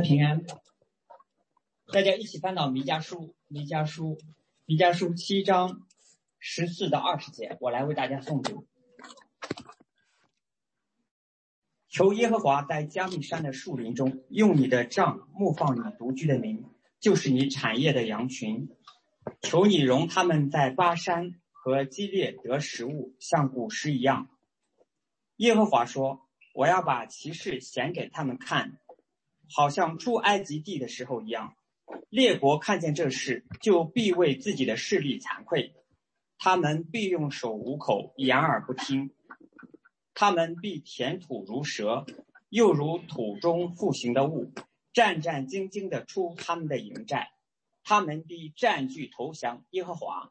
平安，大家一起翻到弥迦书，弥迦书，弥迦书七章十四到二十节，我来为大家诵读。求耶和华在加密山的树林中，用你的杖牧放你独居的民，就是你产业的羊群。求你容他们在巴山和基列得食物，像古时一样。耶和华说：“我要把骑士显给他们看。”好像出埃及地的时候一样，列国看见这事，就必为自己的势力惭愧；他们必用手捂口，掩耳不听；他们必填土如蛇，又如土中复行的物，战战兢兢地出他们的营寨；他们必占据投降耶和华，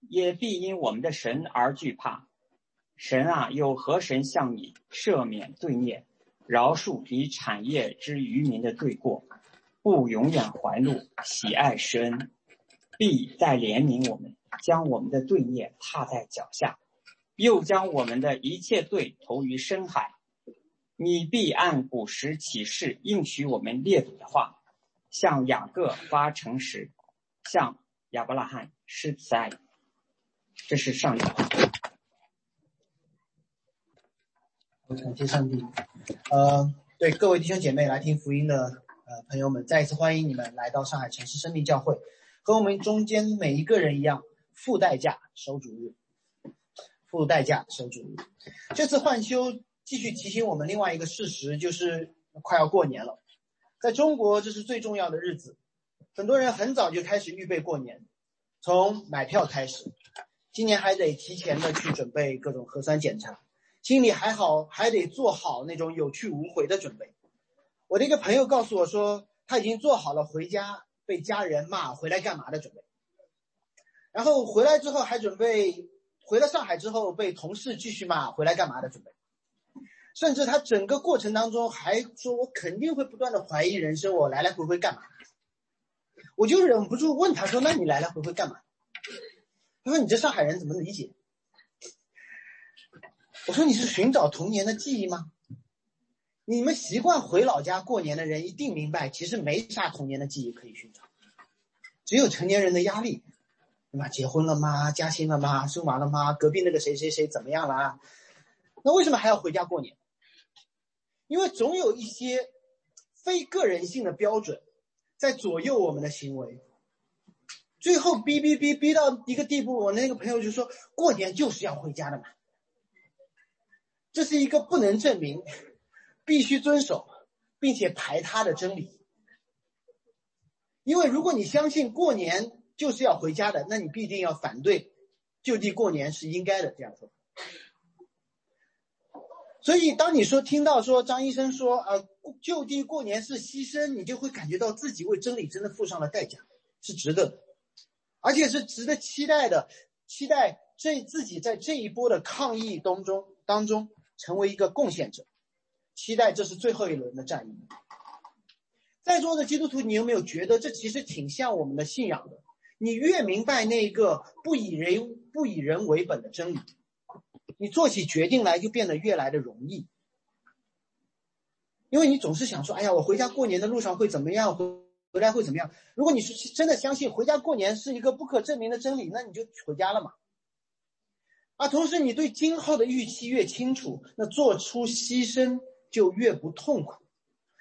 也必因我们的神而惧怕。神啊，有何神向你赦免罪孽？饶恕你产业之渔民的罪过，不永远怀怒，喜爱施恩，必再怜悯我们，将我们的罪孽踏在脚下，又将我们的一切罪投于深海。你必按古时启示应许我们列祖的话，向雅各发诚实，向亚伯拉罕施慈爱。这是上帝的话。感谢上帝，呃，对各位弟兄姐妹来听福音的呃朋友们，再一次欢迎你们来到上海城市生命教会，和我们中间每一个人一样，付代价守主日，付代价守主日。这次换休继续提醒我们另外一个事实，就是快要过年了，在中国这是最重要的日子，很多人很早就开始预备过年，从买票开始，今年还得提前的去准备各种核酸检查。心里还好，还得做好那种有去无回的准备。我的一个朋友告诉我说，他已经做好了回家被家人骂回来干嘛的准备，然后回来之后还准备回了上海之后被同事继续骂回来干嘛的准备，甚至他整个过程当中还说，我肯定会不断的怀疑人生，我来来回回干嘛？我就忍不住问他说，那你来来回回干嘛？他说，你这上海人怎么理解？我说你是寻找童年的记忆吗？你们习惯回老家过年的人一定明白，其实没啥童年的记忆可以寻找，只有成年人的压力，对吧？结婚了吗？加薪了吗？生娃了吗？隔壁那个谁谁谁怎么样了？那为什么还要回家过年？因为总有一些非个人性的标准在左右我们的行为，最后逼逼逼逼到一个地步，我那个朋友就说过年就是要回家的嘛。这是一个不能证明、必须遵守并且排他的真理。因为如果你相信过年就是要回家的，那你必定要反对就地过年是应该的这样说。所以，当你说听到说张医生说啊就地过年是牺牲，你就会感觉到自己为真理真的付上了代价，是值得的，而且是值得期待的，期待这自己在这一波的抗疫当中当中。成为一个贡献者，期待这是最后一轮的战役。在座的基督徒，你有没有觉得这其实挺像我们的信仰的？你越明白那个不以人不以人为本的真理，你做起决定来就变得越来的容易。因为你总是想说：“哎呀，我回家过年的路上会怎么样？回回来会怎么样？”如果你是真的相信回家过年是一个不可证明的真理，那你就回家了嘛。而同时，你对今后的预期越清楚，那做出牺牲就越不痛苦。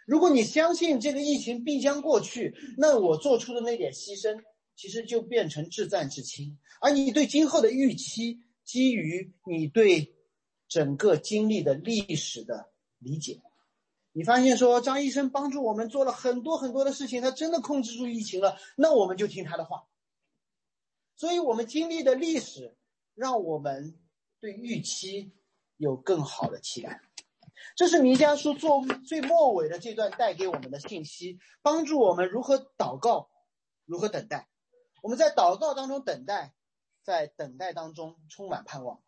如果你相信这个疫情必将过去，那我做出的那点牺牲，其实就变成至赞至轻。而你对今后的预期，基于你对整个经历的历史的理解，你发现说张医生帮助我们做了很多很多的事情，他真的控制住疫情了，那我们就听他的话。所以我们经历的历史。让我们对预期有更好的期待，这是弥迦书做最末尾的这段带给我们的信息，帮助我们如何祷告，如何等待。我们在祷告当中等待，在等待当中充满盼望。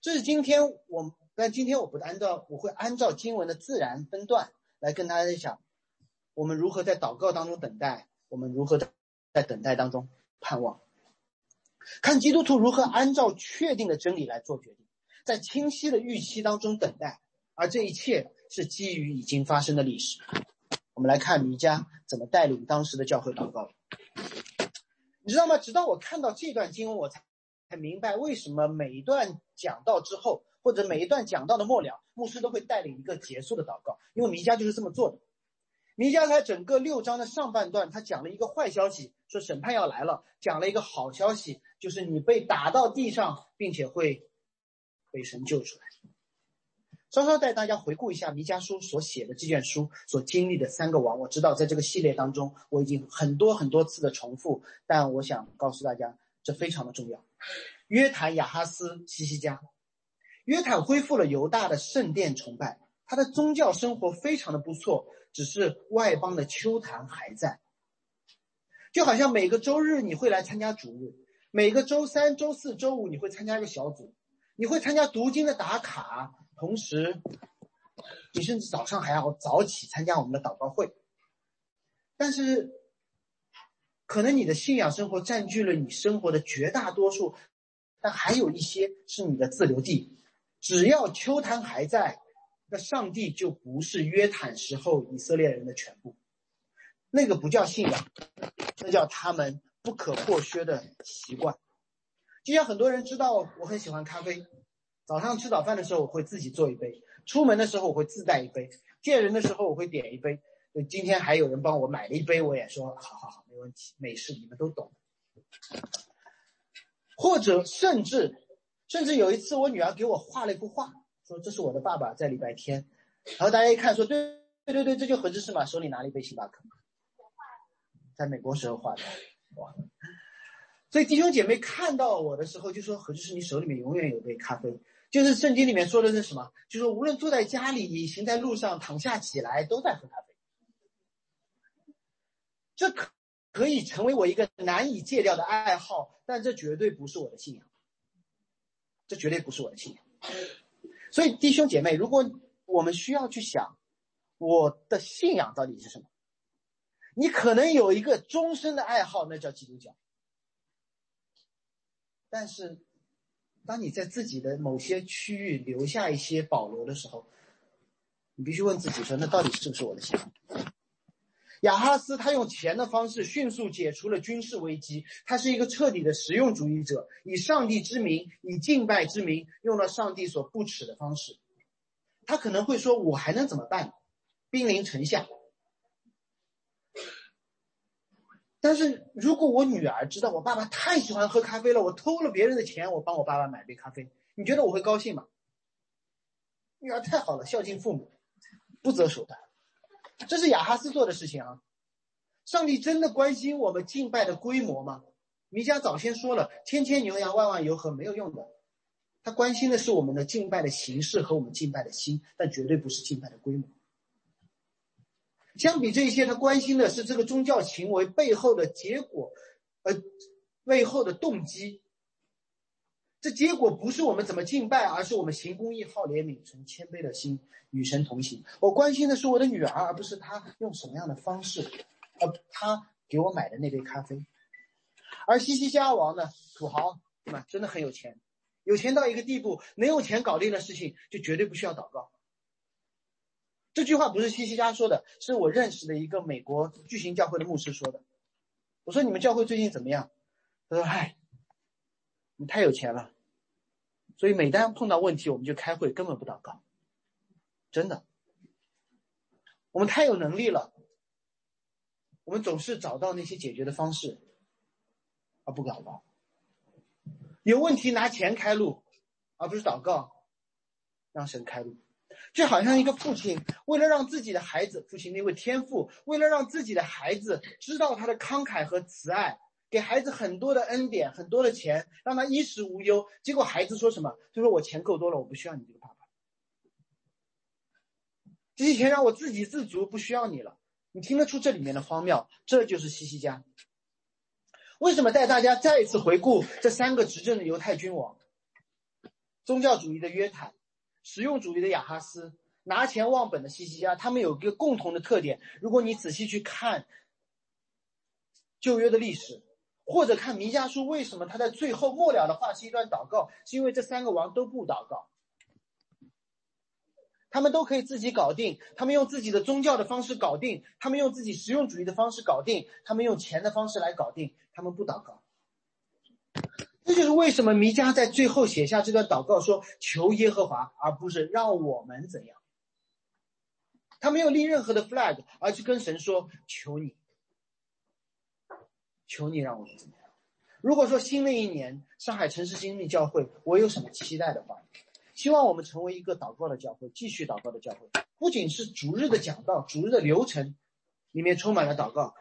这是今天我，但今天我不按照，我会按照经文的自然分段来跟大家讲，我们如何在祷告当中等待，我们如何在等待当中盼望。看基督徒如何按照确定的真理来做决定，在清晰的预期当中等待，而这一切是基于已经发生的历史。我们来看弥迦怎么带领当时的教会祷告。你知道吗？直到我看到这段经文，我才才明白为什么每一段讲到之后，或者每一段讲到的末了，牧师都会带领一个结束的祷告，因为弥迦就是这么做的。弥迦在整个六章的上半段，他讲了一个坏消息，说审判要来了；讲了一个好消息，就是你被打到地上，并且会被神救出来。稍稍带大家回顾一下弥迦书所写的这卷书所经历的三个王。我知道在这个系列当中，我已经很多很多次的重复，但我想告诉大家，这非常的重要。约坦、亚哈斯、西西加。约坦恢复了犹大的圣殿崇拜，他的宗教生活非常的不错。只是外邦的秋坛还在，就好像每个周日你会来参加主日，每个周三、周四周五你会参加一个小组，你会参加读经的打卡，同时你甚至早上还要早起参加我们的祷告会。但是，可能你的信仰生活占据了你生活的绝大多数，但还有一些是你的自留地。只要秋坛还在。那上帝就不是约坦时候以色列人的全部，那个不叫信仰，那叫他们不可或缺的习惯。就像很多人知道我很喜欢咖啡，早上吃早饭的时候我会自己做一杯，出门的时候我会自带一杯，见人的时候我会点一杯。今天还有人帮我买了一杯，我也说好好好，没问题，美式你们都懂。或者甚至甚至有一次我女儿给我画了一幅画。说这是我的爸爸在礼拜天，然后大家一看说对对对对，这就何志是嘛，手里拿了一杯星巴克，在美国时候画的，哇！所以弟兄姐妹看到我的时候就说何志是你手里面永远有杯咖啡，就是圣经里面说的是什么？就说无论坐在家里、行在路上、躺下起来，都在喝咖啡。这可可以成为我一个难以戒掉的爱好，但这绝对不是我的信仰，这绝对不是我的信仰。所以，弟兄姐妹，如果我们需要去想，我的信仰到底是什么？你可能有一个终身的爱好，那叫基督教。但是，当你在自己的某些区域留下一些保留的时候，你必须问自己说：那到底是不是我的信仰？亚哈斯他用钱的方式迅速解除了军事危机，他是一个彻底的实用主义者，以上帝之名，以敬拜之名，用了上帝所不耻的方式。他可能会说：“我还能怎么办？兵临城下。”但是如果我女儿知道我爸爸太喜欢喝咖啡了，我偷了别人的钱，我帮我爸爸买杯咖啡，你觉得我会高兴吗？女儿太好了，孝敬父母，不择手段。这是亚哈斯做的事情啊！上帝真的关心我们敬拜的规模吗？弥迦早先说了，千千牛羊万万油和没有用的，他关心的是我们的敬拜的形式和我们敬拜的心，但绝对不是敬拜的规模。相比这些，他关心的是这个宗教行为背后的结果，呃，背后的动机。这结果不是我们怎么敬拜，而是我们行公义、好怜悯、存谦卑的心，与神同行。我关心的是我的女儿，而不是她用什么样的方式，呃，她给我买的那杯咖啡。而西西家王呢，土豪，对吧？真的很有钱，有钱到一个地步，没有钱搞定的事情，就绝对不需要祷告。这句话不是西西家说的，是我认识的一个美国巨型教会的牧师说的。我说你们教会最近怎么样？他说：“嗨。”你太有钱了，所以每当碰到问题，我们就开会，根本不祷告。真的，我们太有能力了，我们总是找到那些解决的方式，而不祷告。有问题拿钱开路，而不是祷告，让神开路。就好像一个父亲，为了让自己的孩子，父亲那位天父，为了让自己的孩子知道他的慷慨和慈爱。给孩子很多的恩典，很多的钱，让他衣食无忧。结果孩子说什么？就说我钱够多了，我不需要你这个爸爸。这些钱让我自给自足，不需要你了。你听得出这里面的荒谬？这就是西西家。为什么带大家再一次回顾这三个执政的犹太君王？宗教主义的约坦，实用主义的亚哈斯，拿钱忘本的西西家，他们有一个共同的特点。如果你仔细去看旧约的历史。或者看弥迦书，为什么他在最后末了的话是一段祷告？是因为这三个王都不祷告。他们都可以自己搞定，他们用自己的宗教的方式搞定，他们用自己实用主义的方式搞定，他们用钱的方式来搞定，他们不祷告。这就是为什么弥迦在最后写下这段祷告说：“求耶和华，而不是让我们怎样。”他没有立任何的 flag，而去跟神说：“求你，求你让我们怎么样。”如果说新的一年上海城市经历教会，我有什么期待的话，希望我们成为一个祷告的教会，继续祷告的教会。不仅是逐日的讲道，逐日的流程里面充满了祷告，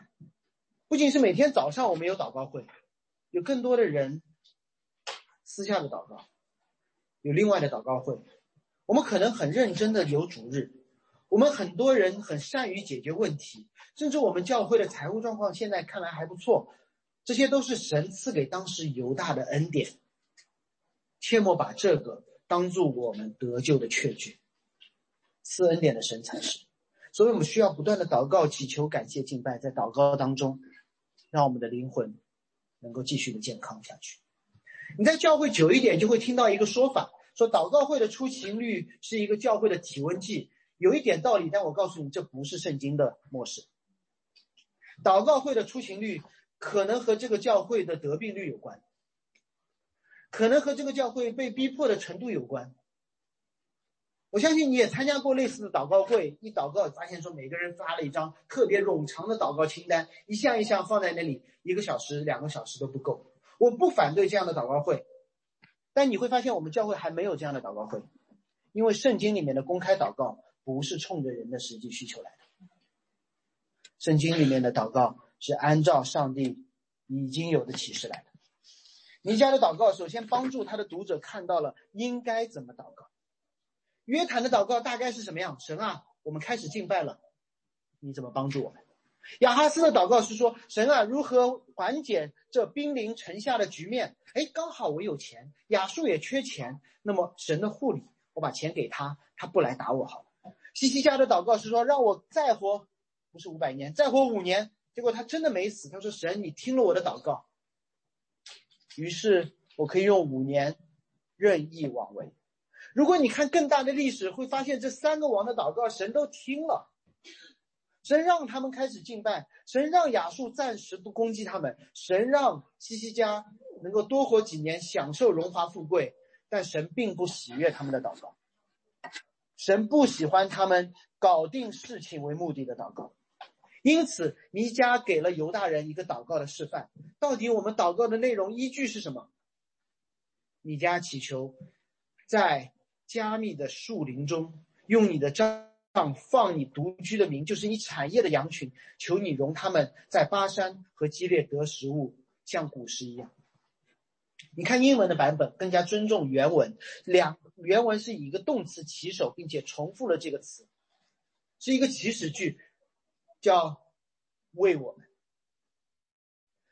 不仅是每天早上我们有祷告会，有更多的人私下的祷告，有另外的祷告会。我们可能很认真的有主日。我们很多人很善于解决问题，甚至我们教会的财务状况现在看来还不错，这些都是神赐给当时犹大的恩典。切莫把这个当做我们得救的确据，赐恩典的神才是。所以我们需要不断的祷告、祈求、感谢、敬拜，在祷告当中，让我们的灵魂能够继续的健康下去。你在教会久一点，就会听到一个说法，说祷告会的出勤率是一个教会的体温计。有一点道理，但我告诉你，这不是圣经的模式。祷告会的出勤率可能和这个教会的得病率有关，可能和这个教会被逼迫的程度有关。我相信你也参加过类似的祷告会，一祷告发现说每个人发了一张特别冗长的祷告清单，一项一项放在那里，一个小时、两个小时都不够。我不反对这样的祷告会，但你会发现我们教会还没有这样的祷告会，因为圣经里面的公开祷告。不是冲着人的实际需求来的。圣经里面的祷告是按照上帝已经有的启示来的。尼迦的祷告首先帮助他的读者看到了应该怎么祷告。约坦的祷告大概是什么样？神啊，我们开始敬拜了，你怎么帮助我们？亚哈斯的祷告是说：神啊，如何缓解这兵临城下的局面？哎，刚好我有钱，亚述也缺钱，那么神的护理，我把钱给他，他不来打我好了。西西家的祷告是说：“让我再活，不是五百年，再活五年。”结果他真的没死。他说：“神，你听了我的祷告。”于是我可以用五年任意妄为。如果你看更大的历史，会发现这三个王的祷告，神都听了。神让他们开始敬拜，神让亚述暂时不攻击他们，神让西西家能够多活几年，享受荣华富贵。但神并不喜悦他们的祷告。神不喜欢他们搞定事情为目的的祷告，因此弥迦给了犹大人一个祷告的示范。到底我们祷告的内容依据是什么？弥迦祈求，在加密的树林中，用你的杖放放你独居的民，就是你产业的羊群，求你容他们在巴山和基列得食物，像古时一样。你看英文的版本更加尊重原文，两。原文是以一个动词起手，并且重复了这个词，是一个祈使句，叫“喂我们”。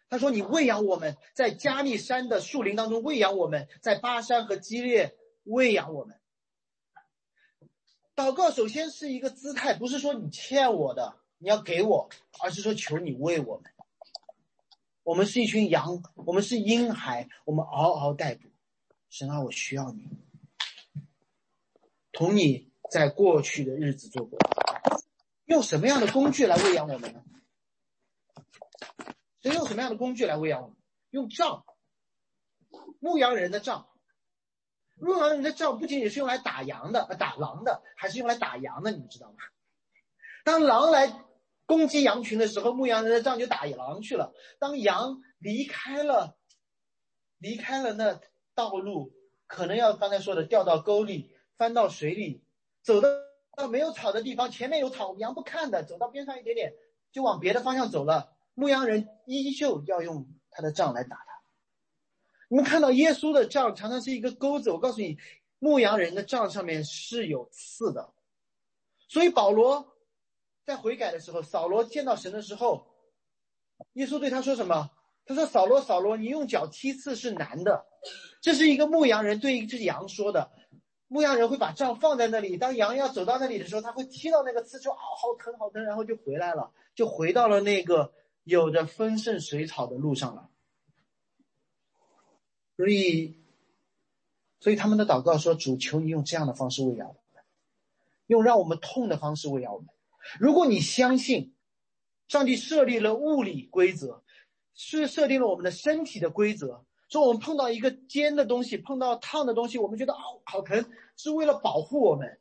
他说：“你喂养我们，在加密山的树林当中喂养我们，在巴山和基列喂养我们。”祷告首先是一个姿态，不是说你欠我的，你要给我，而是说求你喂我们。我们是一群羊，我们是婴孩，我们嗷嗷待哺。神啊，我需要你。同你在过去的日子做过，用什么样的工具来喂养我们呢？谁用什么样的工具来喂养我们？用杖，牧羊人的杖。牧羊人的杖不仅仅是用来打羊的，打狼的，还是用来打羊的，你们知道吗？当狼来攻击羊群的时候，牧羊人的杖就打狼去了。当羊离开了，离开了那道路，可能要刚才说的掉到沟里。翻到水里，走到到没有草的地方，前面有草，羊不看的，走到边上一点点，就往别的方向走了。牧羊人依旧要用他的杖来打他。你们看到耶稣的杖常常是一个钩子，我告诉你，牧羊人的杖上面是有刺的。所以保罗在悔改的时候，扫罗见到神的时候，耶稣对他说什么？他说：“扫罗，扫罗，你用脚踢刺是难的。”这是一个牧羊人对一只羊说的。牧羊人会把杖放在那里，当羊要走到那里的时候，他会踢到那个刺，就：“啊，好疼，好疼！”然后就回来了，就回到了那个有着丰盛水草的路上了。所以，所以他们的祷告说：“主，求你用这样的方式喂养我们。”用让我们痛的方式喂养我们。如果你相信，上帝设立了物理规则，是设定了我们的身体的规则，说我们碰到一个尖的东西，碰到烫的东西，我们觉得哦好疼，是为了保护我们。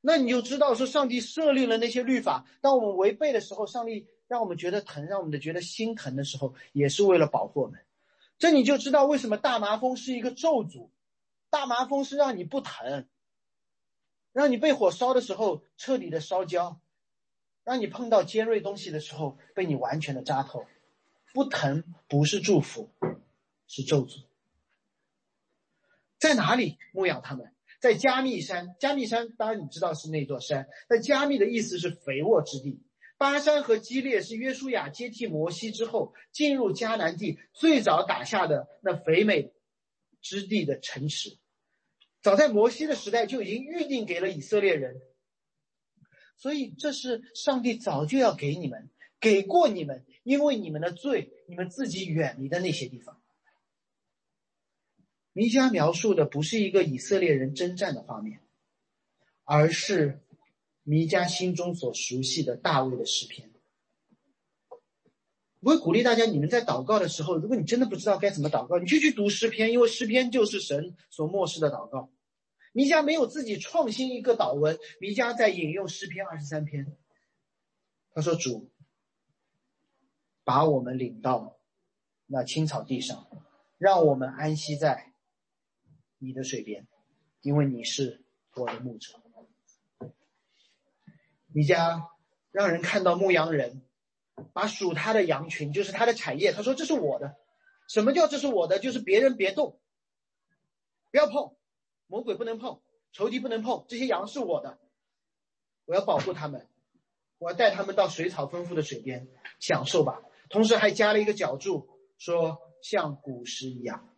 那你就知道说，上帝设立了那些律法，当我们违背的时候，上帝让我们觉得疼，让我们的觉得心疼的时候，也是为了保护我们。这你就知道为什么大麻风是一个咒诅，大麻风是让你不疼，让你被火烧的时候彻底的烧焦。让你碰到尖锐东西的时候，被你完全的扎透，不疼不是祝福，是咒诅。在哪里牧养他们？在加密山。加密山当然你知道是那座山。但加密的意思是肥沃之地。巴山和基列是约书亚接替摩西之后进入迦南地最早打下的那肥美之地的城池。早在摩西的时代就已经预定给了以色列人。所以，这是上帝早就要给你们，给过你们，因为你们的罪，你们自己远离的那些地方。弥迦描述的不是一个以色列人征战的画面，而是弥迦心中所熟悉的大卫的诗篇。我会鼓励大家，你们在祷告的时候，如果你真的不知道该怎么祷告，你就去读诗篇，因为诗篇就是神所漠视的祷告。弥迦没有自己创新一个祷文，弥迦在引用诗篇二十三篇。他说：“主，把我们领到那青草地上，让我们安息在你的水边，因为你是我的牧者。”你家让人看到牧羊人把属他的羊群，就是他的产业。他说：“这是我的。”什么叫这是我的？就是别人别动，不要碰。魔鬼不能碰，仇敌不能碰，这些羊是我的，我要保护他们，我要带他们到水草丰富的水边享受吧。同时还加了一个脚注，说像古时一样。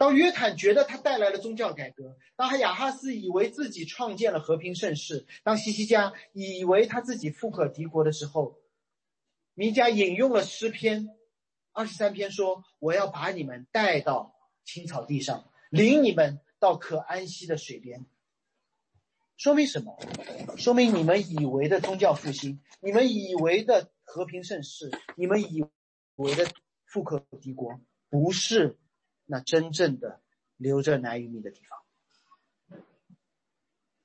当约坦觉得他带来了宗教改革，当亚哈斯以为自己创建了和平盛世，当西西家以为他自己富可敌国的时候，弥迦引用了诗篇二十三篇，说我要把你们带到青草地上，领你们。到可安息的水边，说明什么？说明你们以为的宗教复兴，你们以为的和平盛世，你们以为的富可敌国，不是那真正的留着奶与蜜的地方。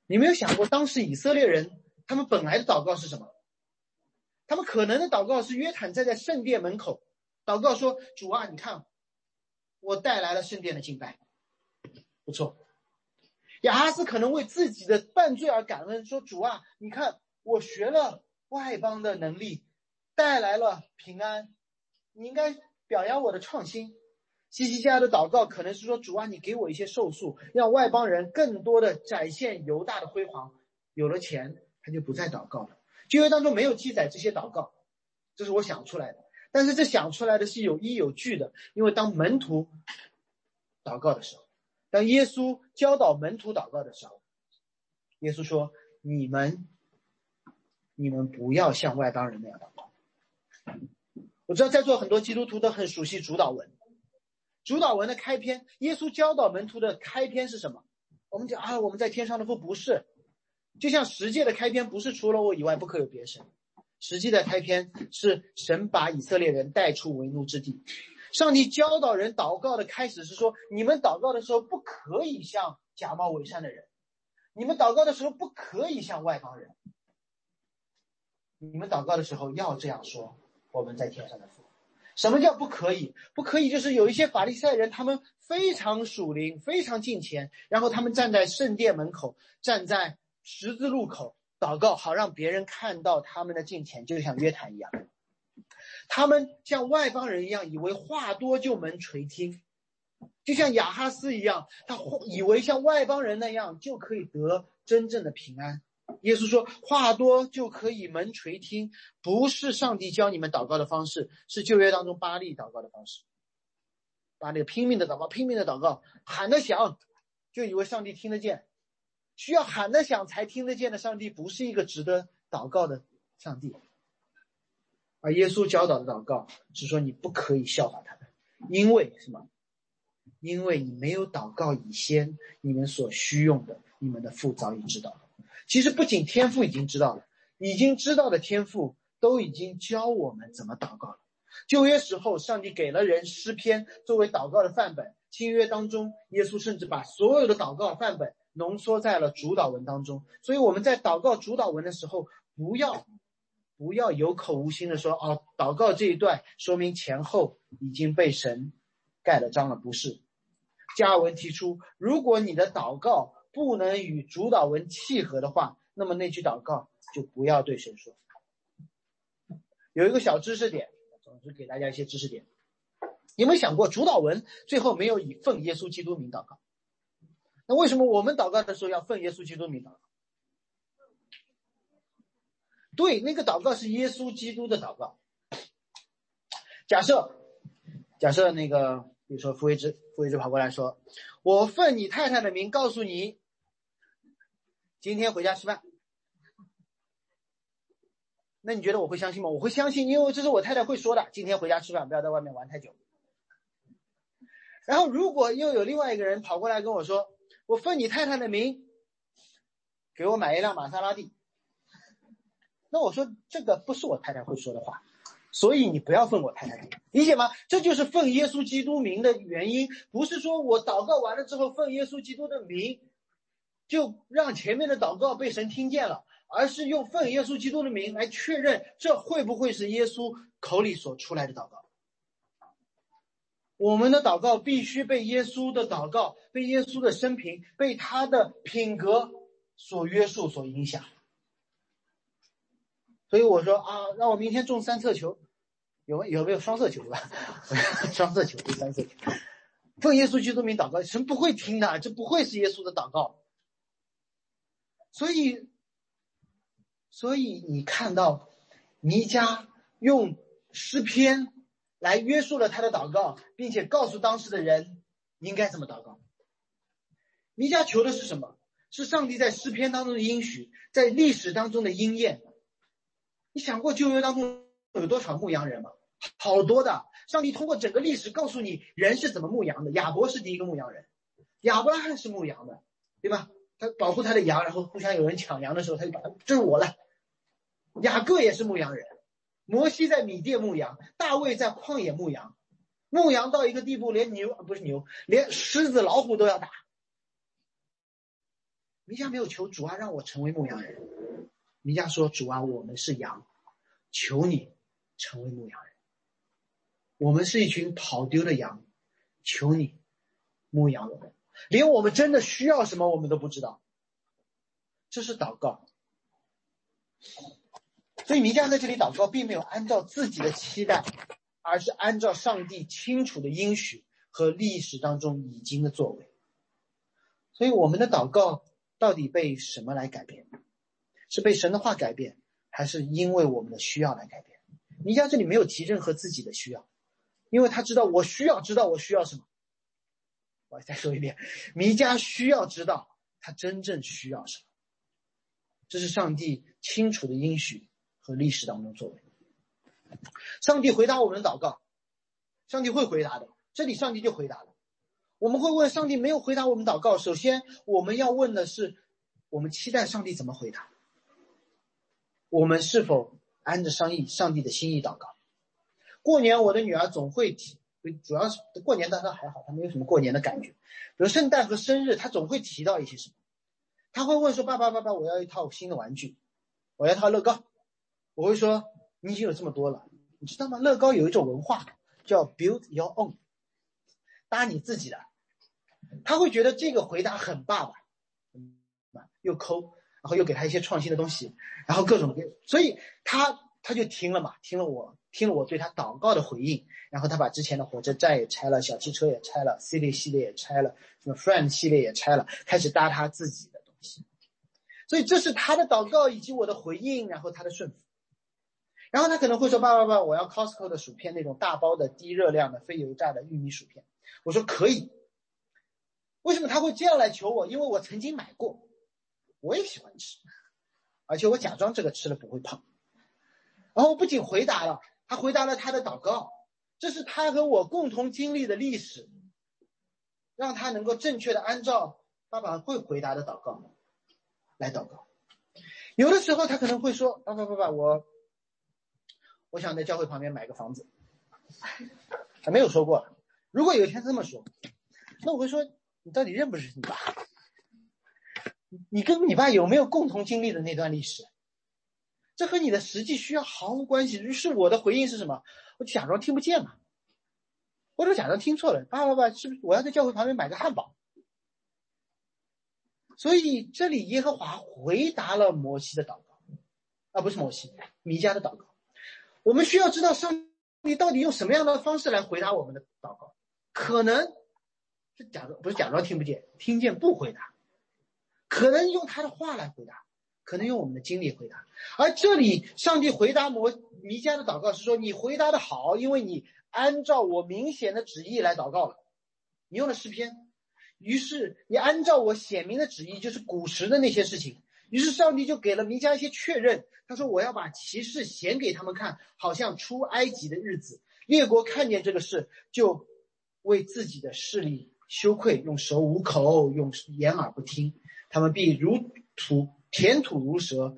你没有想过，当时以色列人他们本来的祷告是什么？他们可能的祷告是约坦站在圣殿门口，祷告说：“主啊，你看，我带来了圣殿的敬拜。”不错，亚哈斯可能为自己的犯罪而感恩，说：“主啊，你看我学了外邦的能力，带来了平安，你应该表扬我的创新。”西西家的祷告可能是说：“主啊，你给我一些寿数，让外邦人更多的展现犹大的辉煌。有了钱，他就不再祷告了。”旧约当中没有记载这些祷告，这是我想出来的。但是这想出来的是有依有据的，因为当门徒祷告的时候。当耶稣教导门徒祷告的时候，耶稣说：“你们，你们不要像外邦人那样祷告。”我知道在座很多基督徒都很熟悉主导文。主导文的开篇，耶稣教导门徒的开篇是什么？我们讲啊，我们在天上的父不是，就像十诫的开篇不是除了我以外不可有别神，实际的开篇是神把以色列人带出为奴之地。上帝教导人祷告的开始是说：你们祷告的时候不可以像假冒伪善的人，你们祷告的时候不可以像外邦人。你们祷告的时候要这样说：我们在天上的父。什么叫不可以？不可以就是有一些法利赛人，他们非常属灵，非常敬虔，然后他们站在圣殿门口，站在十字路口祷告，好让别人看到他们的敬虔，就像约坦一样。他们像外邦人一样，以为话多就能垂听，就像雅哈斯一样，他以为像外邦人那样就可以得真正的平安。耶稣说话多就可以门垂听，不是上帝教你们祷告的方式，是旧约当中巴利祷告的方式。把那个拼命的祷告，拼命的祷告，喊得响，就以为上帝听得见。需要喊得响才听得见的上帝，不是一个值得祷告的上帝。而耶稣教导的祷告是说，你不可以效法他们，因为什么？因为你没有祷告以先，你们所需用的，你们的父早已知道了。其实不仅天父已经知道了，已经知道的天父都已经教我们怎么祷告了。旧约时候，上帝给了人诗篇作为祷告的范本；新约当中，耶稣甚至把所有的祷告范本浓缩在了主祷文当中。所以我们在祷告主祷文的时候，不要不要有口无心的说哦，祷告这一段说明前后已经被神盖了章了，不是。加尔文提出，如果你的祷告不能与主导文契合的话，那么那句祷告就不要对神说。有一个小知识点。总之，给大家一些知识点。有没有想过，主导文最后没有以奉耶稣基督名祷告？那为什么我们祷告的时候要奉耶稣基督名祷告？对，那个祷告是耶稣基督的祷告。假设，假设那个，比如说傅维之，傅维之跑过来说：“我奉你太太的名告诉你，今天回家吃饭。”那你觉得我会相信吗？我会相信，因为这是我太太会说的。今天回家吃饭，不要在外面玩太久。然后，如果又有另外一个人跑过来跟我说：“我奉你太太的名，给我买一辆玛莎拉蒂。”那我说这个不是我太太会说的话，所以你不要奉我太太的名，理解吗？这就是奉耶稣基督名的原因，不是说我祷告完了之后奉耶稣基督的名，就让前面的祷告被神听见了。而是用奉耶稣基督的名来确认，这会不会是耶稣口里所出来的祷告？我们的祷告必须被耶稣的祷告、被耶稣的生平、被他的品格所约束、所影响。所以我说啊，让我明天中三色球，有有没有双色球吧？双色球，三色球。奉耶稣基督名祷告，神不会听的，这不会是耶稣的祷告。所以。所以你看到弥迦用诗篇来约束了他的祷告，并且告诉当时的人应该怎么祷告。弥迦求的是什么？是上帝在诗篇当中的应许，在历史当中的应验。你想过旧约当中有多少牧羊人吗？好多的。上帝通过整个历史告诉你人是怎么牧羊的。亚伯是第一个牧羊人，亚伯拉罕是牧羊的，对吧？保护他的羊，然后互相有人抢羊的时候，他就把他这是我了。雅各也是牧羊人，摩西在米甸牧羊，大卫在旷野牧羊，牧羊到一个地步，连牛不是牛，连狮子、老虎都要打。米迦没有求主啊，让我成为牧羊人。米迦说：“主啊，我们是羊，求你成为牧羊人。我们是一群跑丢的羊，求你牧养我们。连我们真的需要什么，我们都不知道。这是祷告。”所以弥迦在这里祷告，并没有按照自己的期待，而是按照上帝清楚的应许和历史当中已经的作为。所以我们的祷告到底被什么来改变？是被神的话改变，还是因为我们的需要来改变？弥迦这里没有提任何自己的需要，因为他知道我需要知道我需要什么。我再说一遍，弥迦需要知道他真正需要什么。这是上帝清楚的应许。和历史当中作为，上帝回答我们的祷告，上帝会回答的。这里上帝就回答了。我们会问上帝没有回答我们祷告，首先我们要问的是，我们期待上帝怎么回答？我们是否按着上帝上帝的心意祷告？过年我的女儿总会提，主要是过年，但她还好，他没有什么过年的感觉。比如圣诞和生日，他总会提到一些什么？他会问说：“爸爸，爸爸，我要一套新的玩具，我要套乐高。”我会说，你已经有这么多了，你知道吗？乐高有一种文化叫 build your own，搭你自己的。他会觉得这个回答很爸爸，又抠，然后又给他一些创新的东西，然后各种各，所以他他就听了嘛，听了我听了我对他祷告的回应，然后他把之前的火车站也拆了，小汽车也拆了，City 系列也拆了，什么 Friend 系列也拆了，开始搭他自己的东西。所以这是他的祷告以及我的回应，然后他的顺服。然后他可能会说：“爸爸爸，我要 Costco 的薯片，那种大包的低热量的非油炸的玉米薯片。”我说：“可以。”为什么他会这样来求我？因为我曾经买过，我也喜欢吃，而且我假装这个吃了不会胖。然后我不仅回答了，他回答了他的祷告，这是他和我共同经历的历史，让他能够正确的按照爸爸会回答的祷告来祷告。有的时候他可能会说：“爸爸爸爸，我我想在教会旁边买个房子。”他没有说过。如果有一天这么说，那我会说：“你到底认不认识你爸？你跟你爸有没有共同经历的那段历史？这和你的实际需要毫无关系。”于是我的回应是什么？我假装听不见嘛，或者假装听错了。爸爸爸，是不是我要在教会旁边买个汉堡？所以这里耶和华回答了摩西的祷告，啊，不是摩西，弥迦的祷告。我们需要知道上帝到底用什么样的方式来回答我们的祷告。可能是假装，不是假装听不见，听见不回答。可能用他的话来回答，可能用我们的经历回答。而这里上帝回答摩弥迦的祷告是说：“你回答的好，因为你按照我明显的旨意来祷告了。你用了诗篇。”于是你按照我显明的旨意，就是古时的那些事情。于是上帝就给了弥迦一些确认。他说：“我要把骑士显给他们看，好像出埃及的日子。列国看见这个事，就为自己的势力羞愧，用手捂口，用眼耳不听。他们必如土填土如蛇，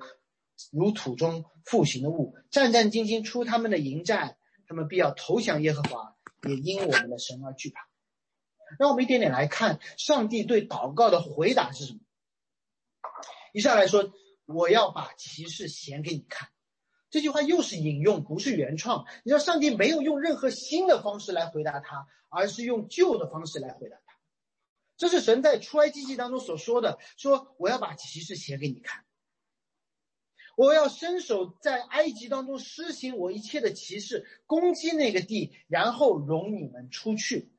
如土中复行的物，战战兢兢出他们的营寨。他们必要投降耶和华，也因我们的神而惧怕。”让我们一点点来看上帝对祷告的回答是什么。一上来说，我要把骑士显给你看。这句话又是引用，不是原创。你知道，上帝没有用任何新的方式来回答他，而是用旧的方式来回答。这是神在出埃及记当中所说的：“说我要把骑士写给你看，我要伸手在埃及当中施行我一切的骑士，攻击那个地，然后容你们出去。”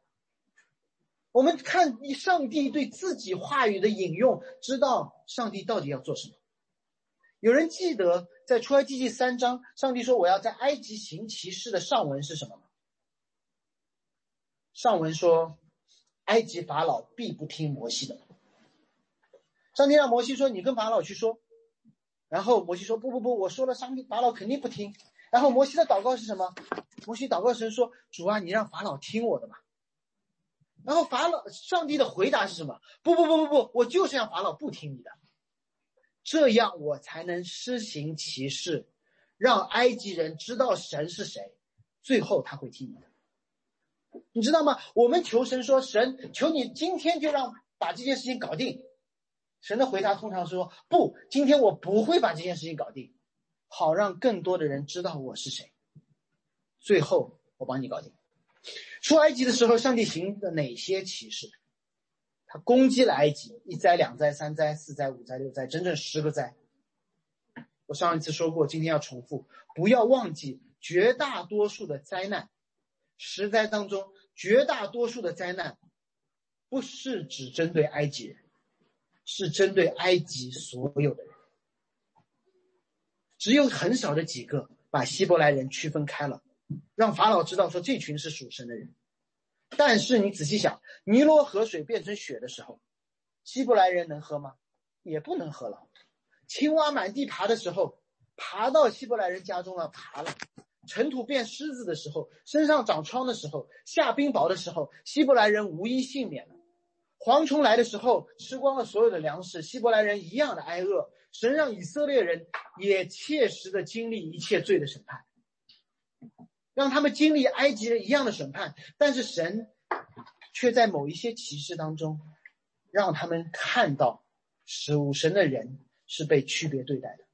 我们看上帝对自己话语的引用，知道上帝到底要做什么。有人记得在出埃及记三章，上帝说：“我要在埃及行骑士”的上文是什么吗？上文说：“埃及法老必不听摩西的。”上帝让摩西说：“你跟法老去说。”然后摩西说：“不不不，我说了，上帝法老肯定不听。”然后摩西的祷告是什么？摩西祷告神说：“主啊，你让法老听我的吧。”然后法老，上帝的回答是什么？不不不不不，我就是让法老不听你的，这样我才能施行奇事，让埃及人知道神是谁，最后他会听你的。你知道吗？我们求神说，神求你今天就让把这件事情搞定。神的回答通常说，不，今天我不会把这件事情搞定，好让更多的人知道我是谁，最后我帮你搞定。出埃及的时候，上帝行的哪些启示？他攻击了埃及，一灾、两灾、三灾、四灾、五灾、六灾，整整十个灾。我上一次说过，今天要重复，不要忘记绝大多数的灾难，十灾当中绝大多数的灾难，不是只针对埃及人，是针对埃及所有的人，只有很少的几个把希伯来人区分开了。让法老知道说这群是属神的人，但是你仔细想，尼罗河水变成血的时候，希伯来人能喝吗？也不能喝了。青蛙满地爬的时候，爬到希伯来人家中了，爬了。尘土变狮子的时候，身上长疮的时候，下冰雹的时候，希伯来人无一幸免了。蝗虫来的时候，吃光了所有的粮食，希伯来人一样的挨饿。神让以色列人也切实的经历一切罪的审判。让他们经历埃及人一样的审判，但是神却在某一些启示当中，让他们看到属神的人是被区别对待的。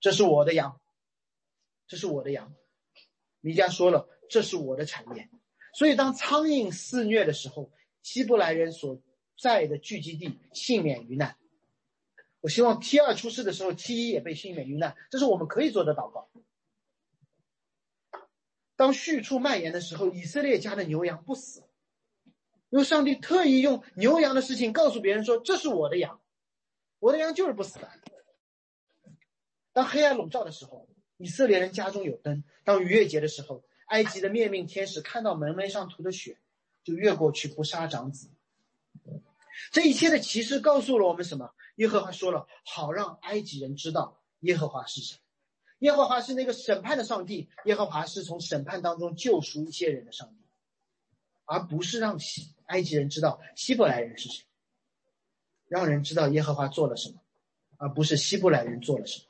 这是我的羊，这是我的羊。弥迦说了，这是我的产业。所以当苍蝇肆虐的时候，希伯来人所在的聚集地幸免于难。我希望 T 二出事的时候，T 一也被幸免于难。这是我们可以做的祷告。当畜畜蔓延的时候，以色列家的牛羊不死，因为上帝特意用牛羊的事情告诉别人说：“这是我的羊，我的羊就是不死的。”当黑暗笼罩的时候，以色列人家中有灯；当逾越节的时候，埃及的灭命天使看到门楣上涂的血，就越过去不杀长子。这一切的启示告诉了我们什么？耶和华说了：“好让埃及人知道耶和华是谁。”耶和华是那个审判的上帝，耶和华是从审判当中救赎一些人的上帝，而不是让希埃及人知道希伯来人是谁，让人知道耶和华做了什么，而不是希伯来人做了什么。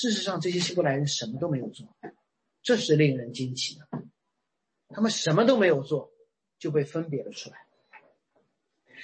事实上，这些希伯来人什么都没有做，这是令人惊奇的。他们什么都没有做，就被分别了出来，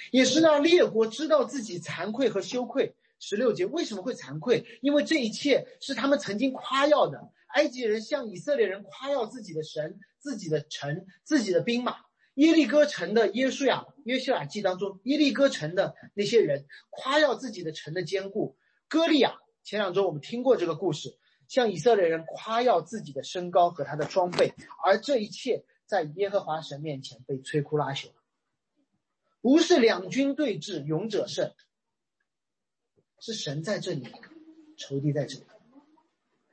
也是让列国知道自己惭愧和羞愧。十六节为什么会惭愧？因为这一切是他们曾经夸耀的。埃及人向以色列人夸耀自己的神、自己的城、自己的兵马。耶利哥城的耶书亚约书亚记当中，耶利哥城的那些人夸耀自己的城的坚固。歌利亚前两周我们听过这个故事，向以色列人夸耀自己的身高和他的装备，而这一切在耶和华神面前被摧枯拉朽。不是两军对峙，勇者胜，是神在这里，仇敌在这里，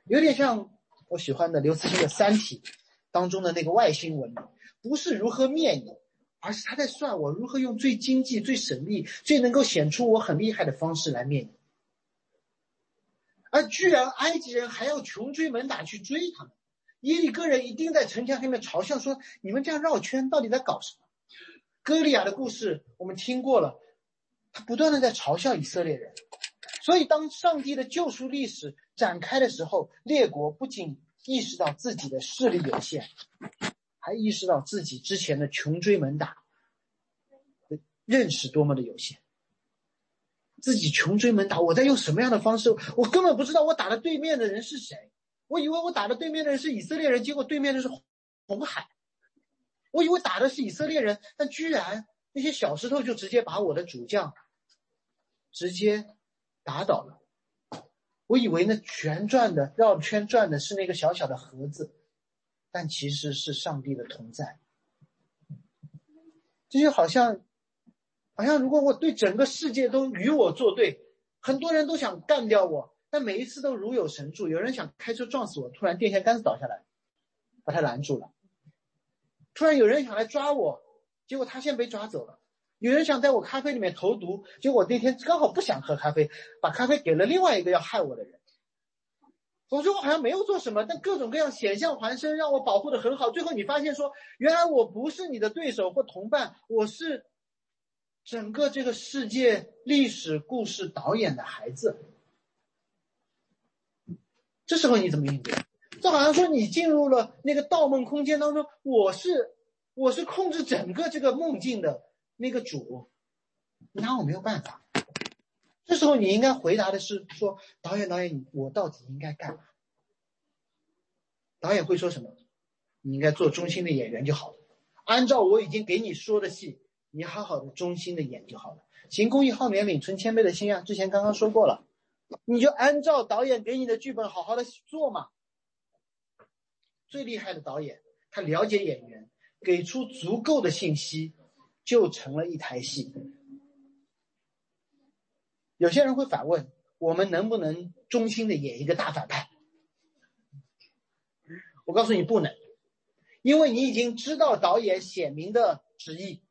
有点像我喜欢的刘慈欣的《三体》当中的那个外星文明。不是如何灭你，而是他在算我如何用最经济、最省力、最能够显出我很厉害的方式来灭你。而居然埃及人还要穷追猛打去追他们，耶利哥人一定在城墙上面嘲笑说：“你们这样绕圈，到底在搞什么？”歌利亚的故事我们听过了，他不断的在嘲笑以色列人。所以，当上帝的救赎历史展开的时候，列国不仅意识到自己的势力有限。还意识到自己之前的穷追猛打的，认识多么的有限。自己穷追猛打，我在用什么样的方式？我根本不知道我打的对面的人是谁。我以为我打的对面的人是以色列人，结果对面的是红海。我以为打的是以色列人，但居然那些小石头就直接把我的主将直接打倒了。我以为那旋转的绕圈转的是那个小小的盒子。但其实是上帝的同在，这就好像，好像如果我对整个世界都与我作对，很多人都想干掉我，但每一次都如有神助。有人想开车撞死我，突然电线杆子倒下来，把他拦住了；突然有人想来抓我，结果他先被抓走了；有人想在我咖啡里面投毒，结果那天刚好不想喝咖啡，把咖啡给了另外一个要害我的人。我说我好像没有做什么，但各种各样险象环生，让我保护的很好。最后你发现说，原来我不是你的对手或同伴，我是整个这个世界历史故事导演的孩子。这时候你怎么应对？这好像说你进入了那个盗梦空间当中，我是我是控制整个这个梦境的那个主，拿我没有办法。这时候你应该回答的是说导演导演，我到底应该干嘛？导演会说什么？你应该做中心的演员就好了。按照我已经给你说的戏，你好好的忠心的演就好了。行公益好怜悯，存谦卑的心啊！之前刚刚说过了，你就按照导演给你的剧本好好的做嘛。最厉害的导演，他了解演员，给出足够的信息，就成了一台戏。有些人会反问：我们能不能忠心的演一个大反派？我告诉你不能，因为你已经知道导演显明的旨意，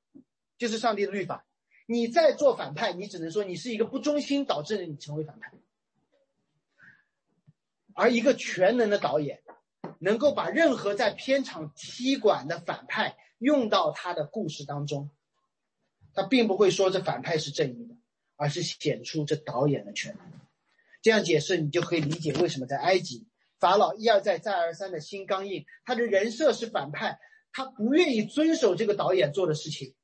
就是上帝的律法。你再做反派，你只能说你是一个不忠心导致你成为反派。而一个全能的导演，能够把任何在片场踢馆的反派用到他的故事当中，他并不会说这反派是正义的。而是显出这导演的权能。这样解释，你就可以理解为什么在埃及，法老一而再、再而三的心刚硬，他的人设是反派，他不愿意遵守这个导演做的事情。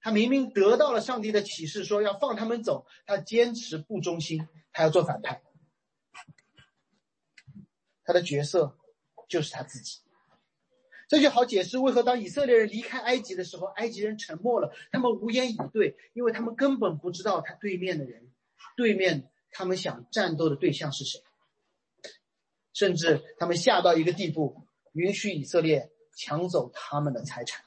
他明明得到了上帝的启示，说要放他们走，他坚持不忠心，他要做反派。他的角色就是他自己。这就好解释为何当以色列人离开埃及的时候，埃及人沉默了，他们无言以对，因为他们根本不知道他对面的人，对面他们想战斗的对象是谁，甚至他们下到一个地步，允许以色列抢走他们的财产。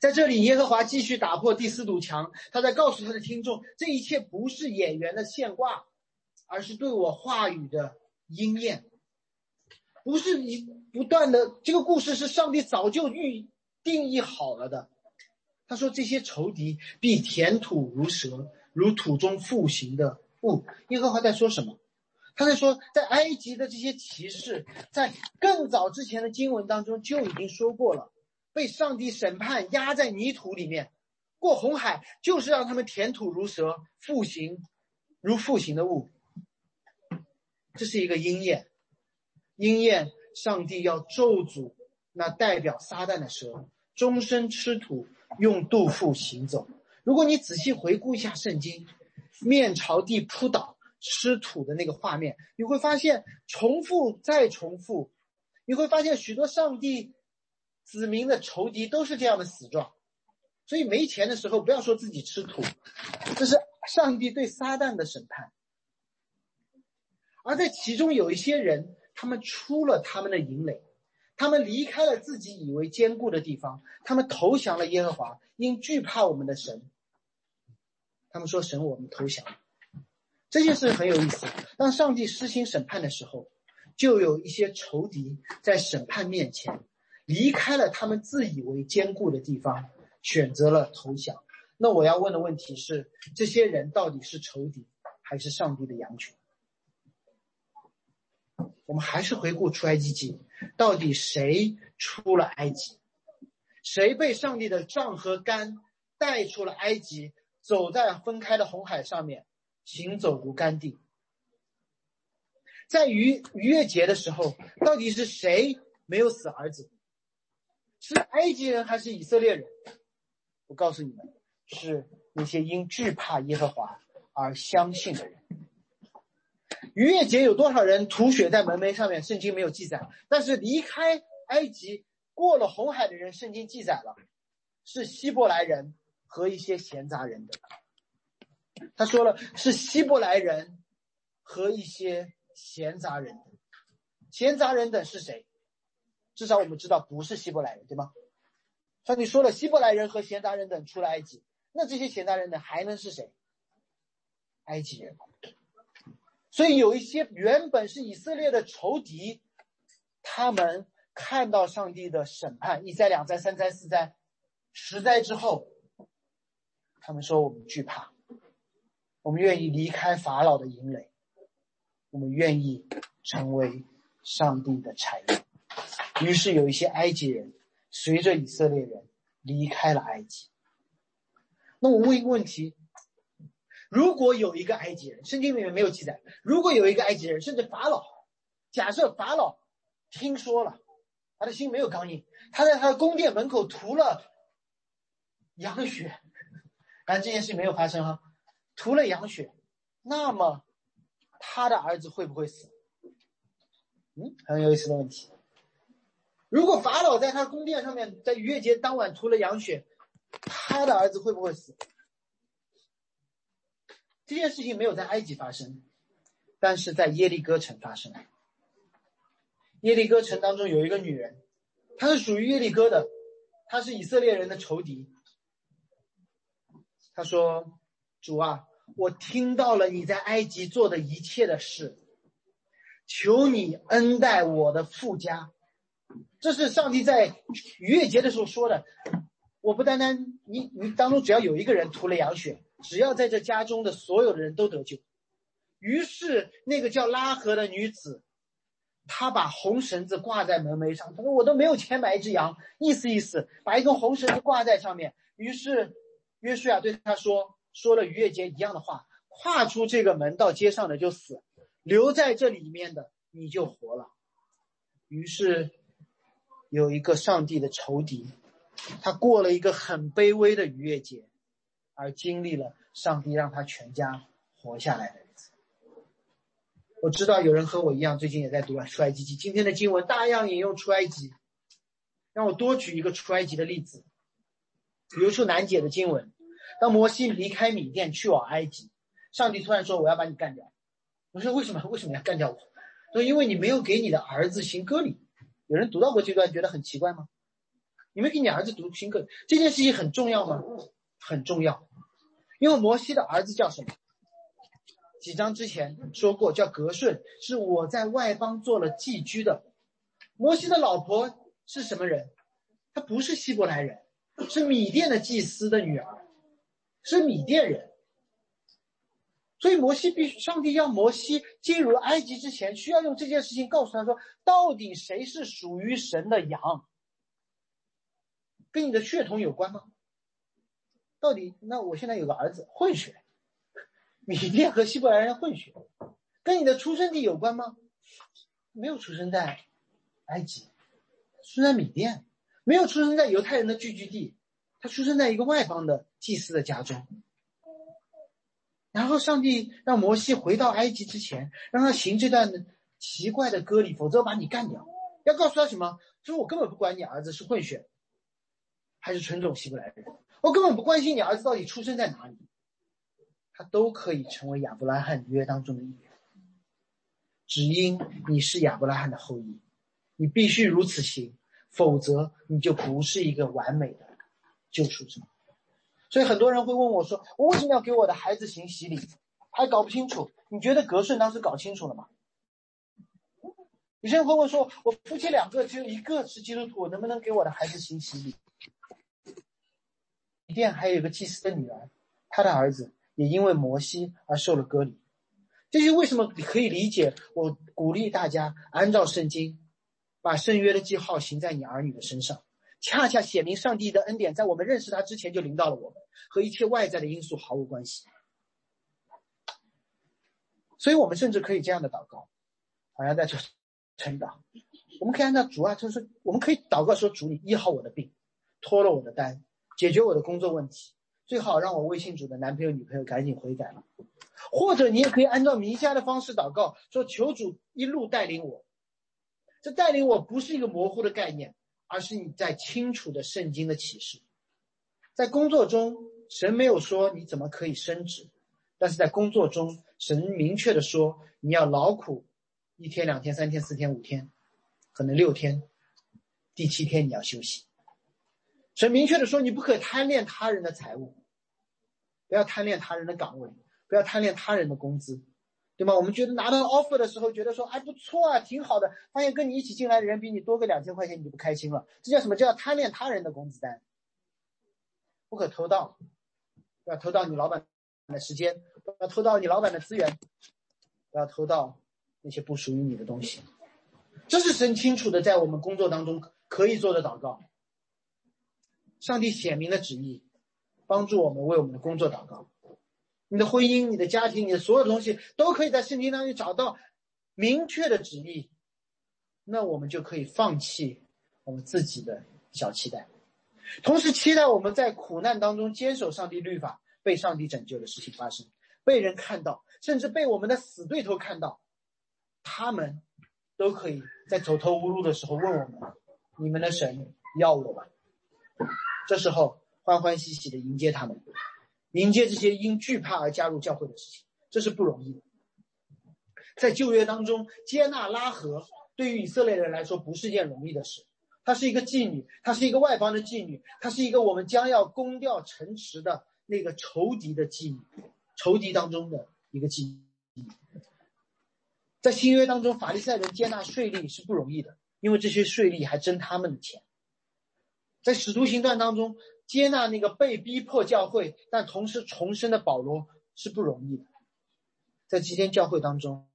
在这里，耶和华继续打破第四堵墙，他在告诉他的听众，这一切不是演员的现挂，而是对我话语的应验。不是你不断的这个故事是上帝早就预定义好了的。他说这些仇敌必填土如蛇，如土中复行的物。耶和华在说什么？他在说，在埃及的这些骑士，在更早之前的经文当中就已经说过了，被上帝审判压在泥土里面，过红海就是让他们填土如蛇，复行如复形的物。这是一个鹰眼，鹰眼，上帝要咒诅那代表撒旦的蛇，终身吃土，用肚腹行走。如果你仔细回顾一下圣经，面朝地扑倒吃土的那个画面，你会发现重复再重复，你会发现许多上帝子民的仇敌都是这样的死状。所以没钱的时候，不要说自己吃土，这是上帝对撒旦的审判。而在其中有一些人，他们出了他们的营垒，他们离开了自己以为坚固的地方，他们投降了耶和华，因惧怕我们的神。他们说：“神，我们投降。”这件事很有意思。当上帝施行审判的时候，就有一些仇敌在审判面前离开了他们自以为坚固的地方，选择了投降。那我要问的问题是：这些人到底是仇敌，还是上帝的羊群？我们还是回顾出埃及记，到底谁出了埃及？谁被上帝的杖和杆带出了埃及，走在分开的红海上面，行走如干地？在逾逾越节的时候，到底是谁没有死儿子？是埃及人还是以色列人？我告诉你们，是那些因惧怕耶和华而相信的人。逾越节有多少人吐血在门楣上面？圣经没有记载。但是离开埃及过了红海的人，圣经记载了，是希伯来人和一些闲杂人等。他说了，是希伯来人和一些闲杂人等。闲杂人等是谁？至少我们知道不是希伯来人，对吗？上帝说了，希伯来人和闲杂人等出了埃及，那这些闲杂人等还能是谁？埃及人。所以有一些原本是以色列的仇敌，他们看到上帝的审判一灾、两灾、三灾、四灾、十灾之后，他们说：“我们惧怕，我们愿意离开法老的营垒，我们愿意成为上帝的产业。”于是有一些埃及人随着以色列人离开了埃及。那我问一个问题。如果有一个埃及人，圣经里面没有记载。如果有一个埃及人，甚至法老，假设法老听说了，他的心没有刚硬，他在他的宫殿门口涂了羊血，但这件事没有发生哈，涂了羊血，那么他的儿子会不会死？嗯，很有意思的问题。如果法老在他宫殿上面，在逾越节当晚涂了羊血，他的儿子会不会死？这件事情没有在埃及发生，但是在耶利哥城发生。耶利哥城当中有一个女人，她是属于耶利哥的，她是以色列人的仇敌。她说：“主啊，我听到了你在埃及做的一切的事，求你恩待我的富家。”这是上帝在逾越节的时候说的。我不单单你，你当中只要有一个人涂了羊血。只要在这家中的所有的人都得救，于是那个叫拉合的女子，她把红绳子挂在门楣上。她说：“我都没有钱买一只羊，意思意思，把一根红绳子挂在上面。”于是约书亚对他说：“说了逾越节一样的话，跨出这个门到街上的就死，留在这里面的你就活了。”于是有一个上帝的仇敌，他过了一个很卑微的逾越节。而经历了上帝让他全家活下来的日子。我知道有人和我一样，最近也在读《出埃及记》。今天的经文大量引用出埃及，让我多举一个出埃及的例子。比如说难解的经文，当摩西离开米甸去往埃及，上帝突然说：“我要把你干掉。”我说：“为什么？为什么要干掉我？”说：“因为你没有给你的儿子行割礼。”有人读到过这段，觉得很奇怪吗？你没给你儿子读新课，这件事情很重要吗？很重要。因为摩西的儿子叫什么？几章之前说过，叫格顺，是我在外邦做了寄居的。摩西的老婆是什么人？她不是希伯来人，是米甸的祭司的女儿，是米甸人。所以摩西必须，上帝要摩西进入埃及之前，需要用这件事情告诉他说，到底谁是属于神的羊？跟你的血统有关吗？到底那我现在有个儿子混血，米甸和希伯来人混血，跟你的出生地有关吗？没有出生在埃及，出生在米甸，没有出生在犹太人的聚居地，他出生在一个外邦的祭司的家中。然后上帝让摩西回到埃及之前，让他行这段奇怪的割礼，否则把你干掉。要告诉他什么？说我根本不管你儿子是混血，还是纯种希伯来人，我根本不关心你儿子到底出生在哪里，他都可以成为亚伯拉罕约当中的一员。只因你是亚伯拉罕的后裔，你必须如此行，否则你就不是一个完美的救赎者。所以很多人会问我说：“我为什么要给我的孩子行洗礼？”还搞不清楚。你觉得格顺当时搞清楚了吗？有些人会问说：“我夫妻两个只有一个是基督徒，我能不能给我的孩子行洗礼？”一甸还有一个祭司的女儿，她的儿子也因为摩西而受了割礼。这些为什么可以理解？我鼓励大家按照圣经，把圣约的记号行在你儿女的身上，恰恰写明上帝的恩典在我们认识他之前就临到了我们，和一切外在的因素毫无关系。所以我们甚至可以这样的祷告，好像在这。成长，我们可以按照主啊，就是我们可以祷告说：“主，你医好我的病，脱了我的单，解决我的工作问题，最好让我微信主的男朋友、女朋友赶紧悔改了。”或者你也可以按照弥迦的方式祷告说：“求主一路带领我。”这带领我不是一个模糊的概念，而是你在清楚的圣经的启示。在工作中，神没有说你怎么可以升职，但是在工作中，神明确的说你要劳苦。一天、两天、三天、四天、五天，可能六天，第七天你要休息。神明确的说，你不可贪恋他人的财物，不要贪恋他人的岗位，不要贪恋他人的工资，对吗？我们觉得拿到 offer 的时候，觉得说哎不错啊，挺好的。发现跟你一起进来的人比你多个两千块钱，你就不开心了。这叫什么？叫贪恋他人的工资单。不可偷盗，要偷盗你老板的时间，要偷盗你老板的资源，要偷盗。那些不属于你的东西，这是神清楚的在我们工作当中可以做的祷告。上帝显明的旨意，帮助我们为我们的工作祷告。你的婚姻、你的家庭、你的所有东西，都可以在圣经当中找到明确的旨意。那我们就可以放弃我们自己的小期待，同时期待我们在苦难当中坚守上帝律法、被上帝拯救的事情发生，被人看到，甚至被我们的死对头看到。他们都可以在走投无路的时候问我们：“你们的神要我吗？”这时候欢欢喜喜的迎接他们，迎接这些因惧怕而加入教会的事情，这是不容易的。在旧约当中，接纳拉合对于以色列人来说不是件容易的事。她是一个妓女，她是一个外邦的妓女，她是一个我们将要攻掉城池的那个仇敌的妓女，仇敌当中的一个妓女。在新约当中，法利赛人接纳税吏是不容易的，因为这些税吏还征他们的钱。在使徒行传当中，接纳那个被逼迫教会但同时重生的保罗是不容易的。在今天教会当中，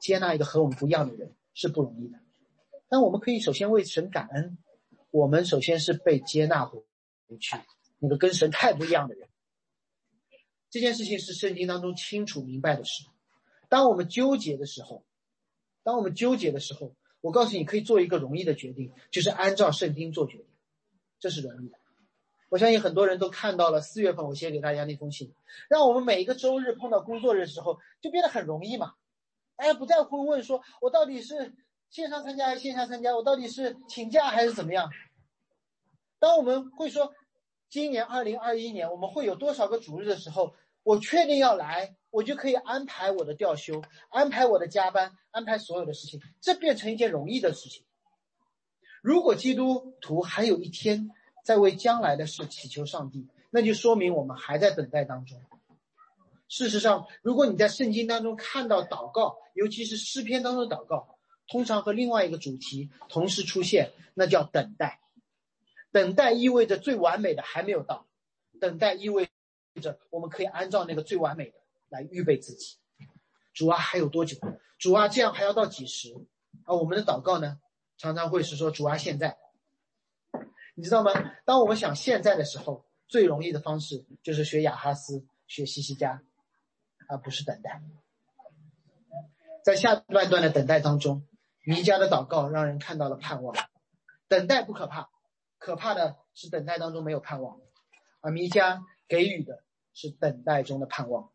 接纳一个和我们不一样的人是不容易的。但我们可以首先为神感恩，我们首先是被接纳回去那个跟神太不一样的人。这件事情是圣经当中清楚明白的事。当我们纠结的时候，当我们纠结的时候，我告诉你可以做一个容易的决定，就是按照圣经做决定，这是容易的。我相信很多人都看到了四月份我写给大家那封信，让我们每一个周日碰到工作日的时候就变得很容易嘛。大家不再会问说我到底是线上参加还是线下参加，我到底是请假还是怎么样。当我们会说今年二零二一年我们会有多少个主日的时候，我确定要来。我就可以安排我的调休，安排我的加班，安排所有的事情，这变成一件容易的事情。如果基督徒还有一天在为将来的事祈求上帝，那就说明我们还在等待当中。事实上，如果你在圣经当中看到祷告，尤其是诗篇当中的祷告，通常和另外一个主题同时出现，那叫等待。等待意味着最完美的还没有到，等待意味着我们可以按照那个最完美的。来预备自己，主啊，还有多久？主啊，这样还要到几时？啊，我们的祷告呢，常常会是说主啊，现在，你知道吗？当我们想现在的时候，最容易的方式就是学雅哈斯，学西西家。而不是等待。在下半段的等待当中，弥迦的祷告让人看到了盼望。等待不可怕，可怕的是等待当中没有盼望。而弥迦给予的是等待中的盼望。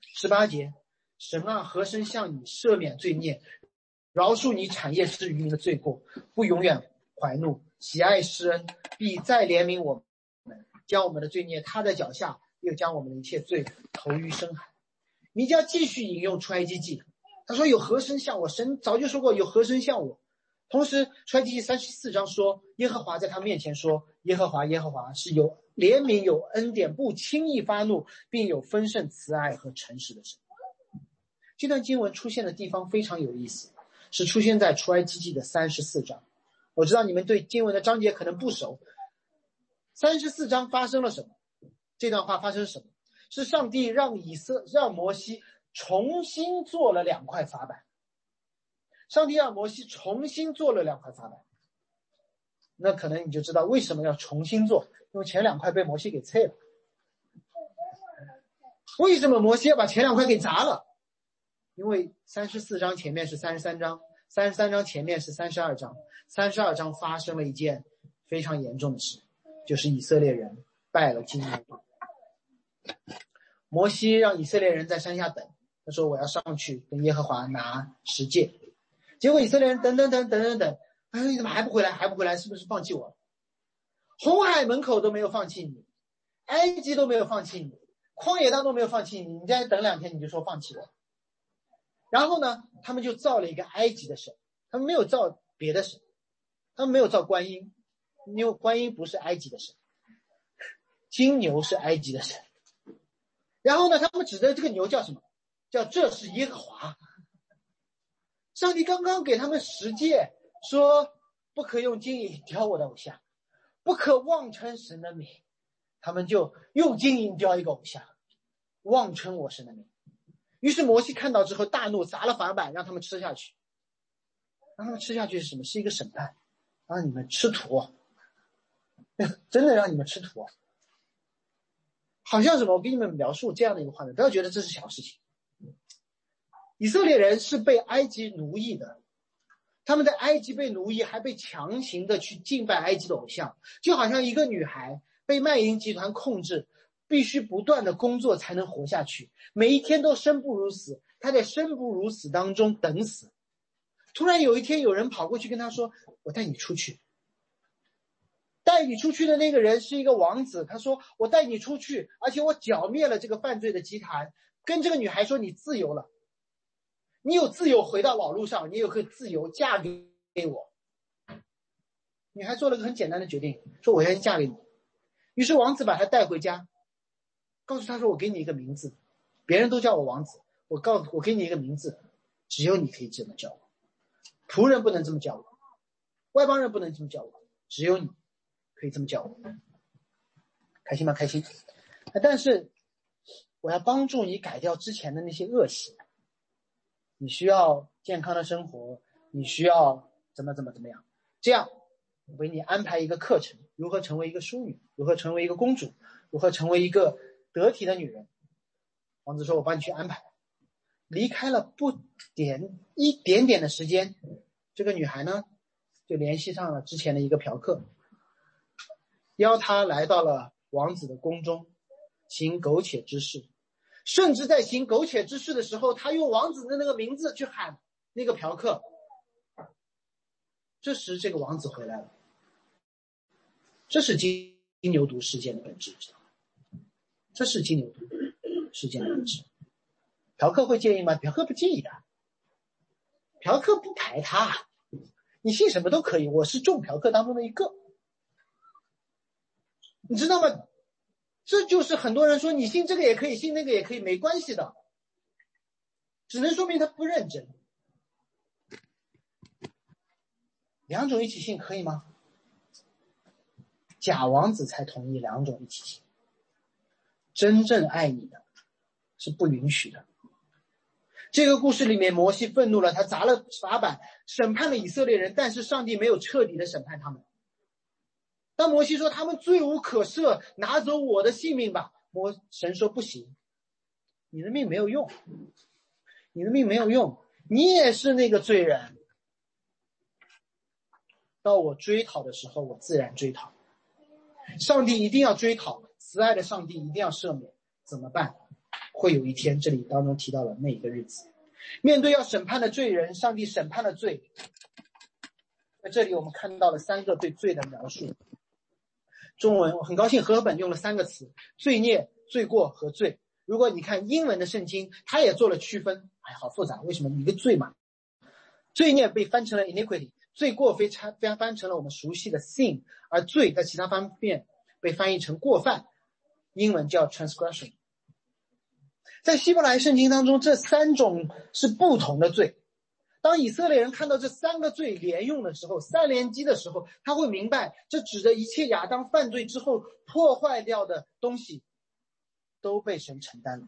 十八节，神啊，何生向你赦免罪孽，饶恕你产业之渔民的罪过，不永远怀怒，喜爱施恩，必再怜悯我们，将我们的罪孽踏在脚下，又将我们的一切罪投于深海。弥迦继续引用出埃及记。他说：“有何生像我？神早就说过，有何生像我。同时，出埃及记三十四章说，耶和华在他面前说：耶和华，耶和华是有怜悯、有恩典，不轻易发怒，并有丰盛慈爱和诚实的神。这段经文出现的地方非常有意思，是出现在出埃及记的三十四章。我知道你们对经文的章节可能不熟。三十四章发生了什么？这段话发生什么？是上帝让以色让摩西。”重新做了两块法板，上帝让摩西重新做了两块法板，那可能你就知道为什么要重新做，因为前两块被摩西给拆了。为什么摩西要把前两块给砸了？因为三十四章前面是三十三章，三十三章前面是三十二章，三十二章发生了一件非常严重的事，就是以色列人拜了金牛。摩西让以色列人在山下等。他说：“我要上去跟耶和华拿十诫。”结果以色列人等等等等等等，哎，你怎么还不回来？还不回来？是不是放弃我？红海门口都没有放弃你，埃及都没有放弃你，旷野当中没有放弃你，你再等两天你就说放弃我。然后呢，他们就造了一个埃及的神，他们没有造别的神，他们没有造观音，因为观音不是埃及的神，金牛是埃及的神。然后呢，他们指的这个牛叫什么？叫这是耶和华，上帝刚刚给他们十诫，说不可用金银雕我的偶像，不可妄称神的名，他们就用金银雕一个偶像，妄称我神的名。于是摩西看到之后大怒，砸了法板，让他们吃下去。让他们吃下去是什么？是一个审判，让你们吃土，真的让你们吃土。好像什么？我给你们描述这样的一个画面，不要觉得这是小事情。以色列人是被埃及奴役的，他们在埃及被奴役，还被强行的去敬拜埃及的偶像，就好像一个女孩被卖淫集团控制，必须不断的工作才能活下去，每一天都生不如死，他在生不如死当中等死。突然有一天，有人跑过去跟他说：“我带你出去。”带你出去的那个人是一个王子，他说：“我带你出去，而且我剿灭了这个犯罪的集团。”跟这个女孩说：“你自由了。”你有自由回到网络上，你有可以自由嫁给给我。女孩做了个很简单的决定，说我愿意嫁给你。于是王子把她带回家，告诉他说：“我给你一个名字，别人都叫我王子，我告诉我给你一个名字，只有你可以这么叫我，仆人不能这么叫我，外邦人不能这么叫我，只有你可以这么叫我。开心吗？开心。但是我要帮助你改掉之前的那些恶习。”你需要健康的生活，你需要怎么怎么怎么样？这样，我给你安排一个课程：如何成为一个淑女，如何成为一个公主，如何成为一个得体的女人。王子说：“我帮你去安排。”离开了不点一点点的时间，这个女孩呢，就联系上了之前的一个嫖客，邀他来到了王子的宫中，行苟且之事。甚至在行苟且之事的时候，他用王子的那个名字去喊那个嫖客。这时，这个王子回来了。这是金金牛犊事件的本质，知道吗？这是金牛犊事件的本质。嫖客会介意吗？嫖客不介意的。嫖客不排他，你信什么都可以。我是众嫖客当中的一个，你知道吗？这就是很多人说你信这个也可以，信那个也可以，没关系的，只能说明他不认真。两种一起信可以吗？假王子才同意两种一起信，真正爱你的，是不允许的。这个故事里面，摩西愤怒了，他砸了法板，审判了以色列人，但是上帝没有彻底的审判他们。当摩西说他们罪无可赦，拿走我的性命吧，摩神说不行，你的命没有用，你的命没有用，你也是那个罪人。到我追讨的时候，我自然追讨。上帝一定要追讨，慈爱的上帝一定要赦免，怎么办？会有一天，这里当中提到了那一个日子，面对要审判的罪人，上帝审判的罪。在这里，我们看到了三个对罪的描述。中文我很高兴，和合本用了三个词：罪孽、罪过和罪。如果你看英文的圣经，它也做了区分。哎，好复杂，为什么？一个罪嘛，罪孽被翻成了 iniquity。罪过非常非常翻成了我们熟悉的 sin，而罪在其他方面被翻译成过犯，英文叫 transgression。在希伯来圣经当中，这三种是不同的罪。当以色列人看到这三个罪连用的时候，三连击的时候，他会明白，这指的一切亚当犯罪之后破坏掉的东西，都被神承担了。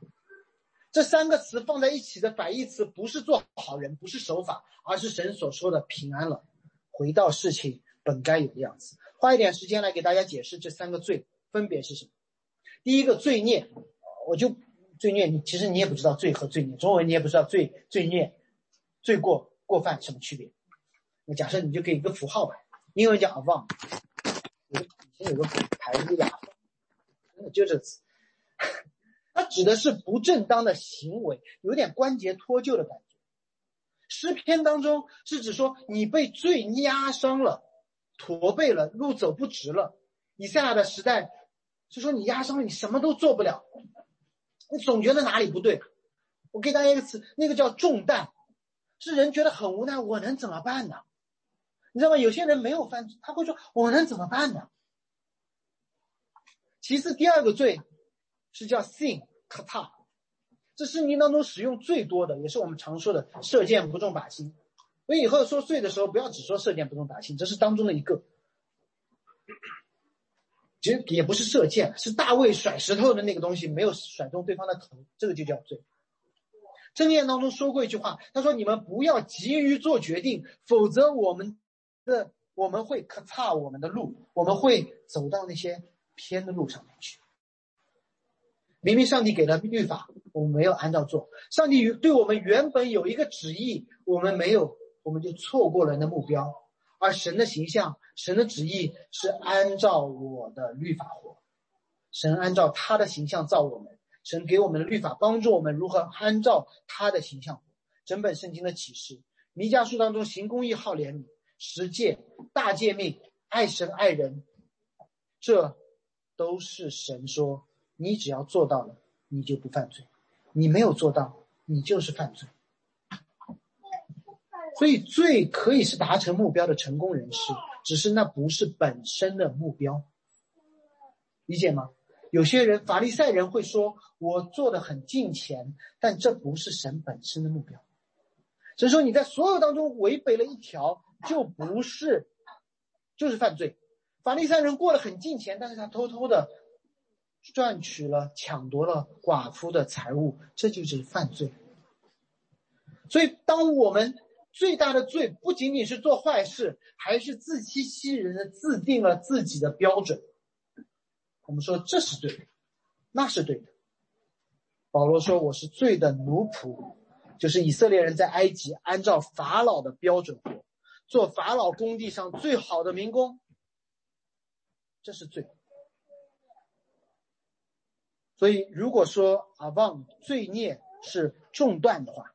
这三个词放在一起的反义词不是做好人，不是守法，而是神所说的平安了。回到事情本该有的样子，花一点时间来给大家解释这三个罪分别是什么。第一个罪孽，我就罪孽，你其实你也不知道罪和罪孽，中文你也不知道罪罪孽、罪过过犯什么区别。那假设你就给一个符号吧，英文叫 avon，以前有个牌子雅真的就这词，它指的是不正当的行为，有点关节脱臼的感觉。诗篇当中是指说你被罪压伤了，驼背了，路走不直了。以赛亚的时代是说你压伤了，你什么都做不了，你总觉得哪里不对。我给大家一个词，那个叫重担，是人觉得很无奈，我能怎么办呢？你知道吗？有些人没有犯罪，他会说我能怎么办呢？其次，第二个罪是叫 sin kata。这圣经当中使用最多的，也是我们常说的“射箭不中靶心”。所以以后说罪的时候，不要只说“射箭不中靶心”，这是当中的一个。其实也不是射箭，是大卫甩石头的那个东西没有甩中对方的头，这个就叫罪。箴言当中说过一句话，他说：“你们不要急于做决定，否则我们的我们会可差我们的路，我们会走到那些偏的路上去。”明明上帝给了律法，我们没有按照做；上帝对我们原本有一个旨意，我们没有，我们就错过了那目标。而神的形象、神的旨意是按照我的律法活，神按照他的形象造我们，神给我们的律法帮助我们如何按照他的形象活。整本圣经的启示，弥迦书当中行公义、好怜悯、十诫、大诫命、爱神爱人，这都是神说。你只要做到了，你就不犯罪；你没有做到，你就是犯罪。所以，罪可以是达成目标的成功人士，只是那不是本身的目标。理解吗？有些人，法利赛人会说：“我做的很近前，但这不是神本身的目标。”所以说，你在所有当中违背了一条，就不是，就是犯罪。法利赛人过得很近前，但是他偷偷的。赚取了、抢夺了寡妇的财物，这就是犯罪。所以，当我们最大的罪不仅仅是做坏事，还是自欺欺人的自定了自己的标准。我们说这是对的，那是对的。保罗说：“我是罪的奴仆，就是以色列人在埃及按照法老的标准活，做法老工地上最好的民工，这是罪。”所以，如果说阿旺罪孽是中断的话，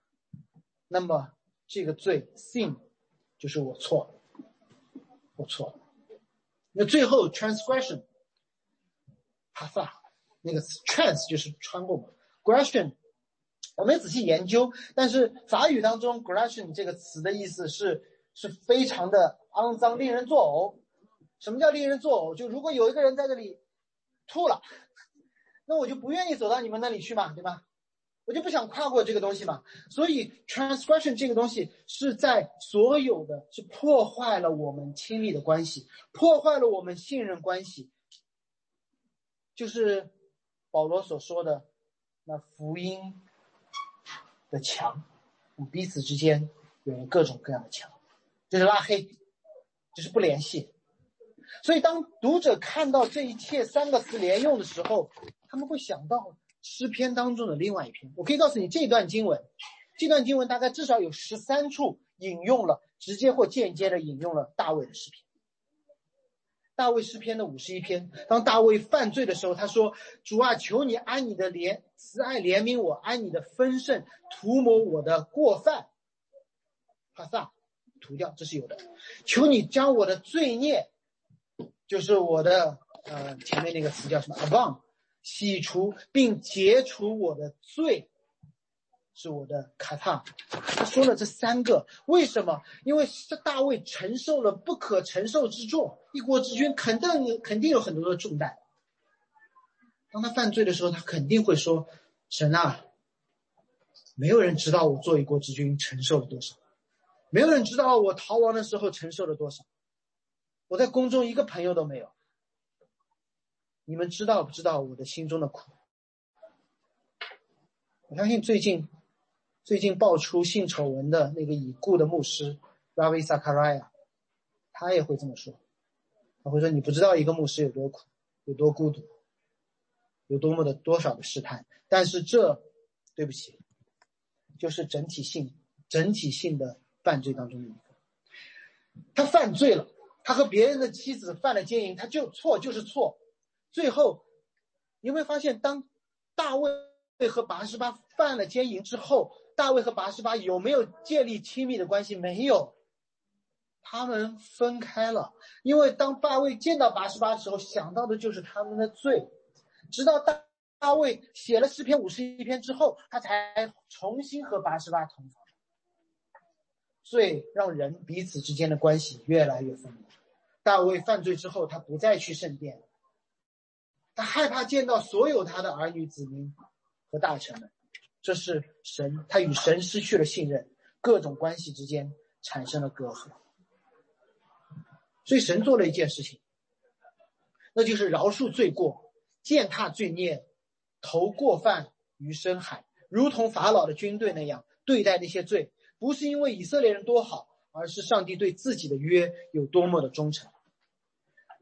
那么这个罪 sin 就是我错了，我错了。那最后 transgression，哈萨那个 trans 就是穿过嘛，gression 我没仔细研究，但是法语当中 gression 这个词的意思是是非常的肮脏，令人作呕。什么叫令人作呕？就如果有一个人在这里吐了。那我就不愿意走到你们那里去嘛，对吧？我就不想跨过这个东西嘛。所以 transgression 这个东西是在所有的，是破坏了我们亲密的关系，破坏了我们信任关系。就是保罗所说的那福音的墙，彼此之间有了各种各样的墙，就是拉黑，就是不联系。所以当读者看到这一切三个词连用的时候，他们会想到诗篇当中的另外一篇。我可以告诉你，这段经文，这段经文大概至少有十三处引用了，直接或间接的引用了大卫的诗篇。大卫诗篇的五十一篇，当大卫犯罪的时候，他说：“主啊，求你按你的怜慈爱怜悯我，按你的丰盛涂抹我的过犯。”哈萨，涂掉，这是有的。求你将我的罪孽，就是我的呃前面那个词叫什么 a b o n 洗除并解除我的罪。是我的卡塔，他说了这三个，为什么？因为是大卫承受了不可承受之重，一国之君肯定肯定有很多的重担。当他犯罪的时候，他肯定会说：“神啊，没有人知道我做一国之君承受了多少，没有人知道我逃亡的时候承受了多少，我在宫中一个朋友都没有。你们知道不知道我的心中的苦？我相信最近。”最近爆出性丑闻的那个已故的牧师 Ravi Zachariah，他也会这么说，他会说：“你不知道一个牧师有多苦，有多孤独，有多么的多少的试探。”但是这，对不起，就是整体性、整体性的犯罪当中的一个。他犯罪了，他和别人的妻子犯了奸淫，他就错就是错。最后，你有没有发现，当大卫和拔示巴犯了奸淫之后？大卫和拔示巴有没有建立亲密的关系？没有，他们分开了。因为当大卫见到拔示巴的时候，想到的就是他们的罪。直到大大卫写了诗篇五十一篇之后，他才重新和拔示巴同房。罪让人彼此之间的关系越来越分离。大卫犯罪之后，他不再去圣殿，他害怕见到所有他的儿女子民和大臣们。这是神，他与神失去了信任，各种关系之间产生了隔阂。所以神做了一件事情，那就是饶恕罪过，践踏罪孽，投过犯于深海，如同法老的军队那样对待那些罪，不是因为以色列人多好，而是上帝对自己的约有多么的忠诚。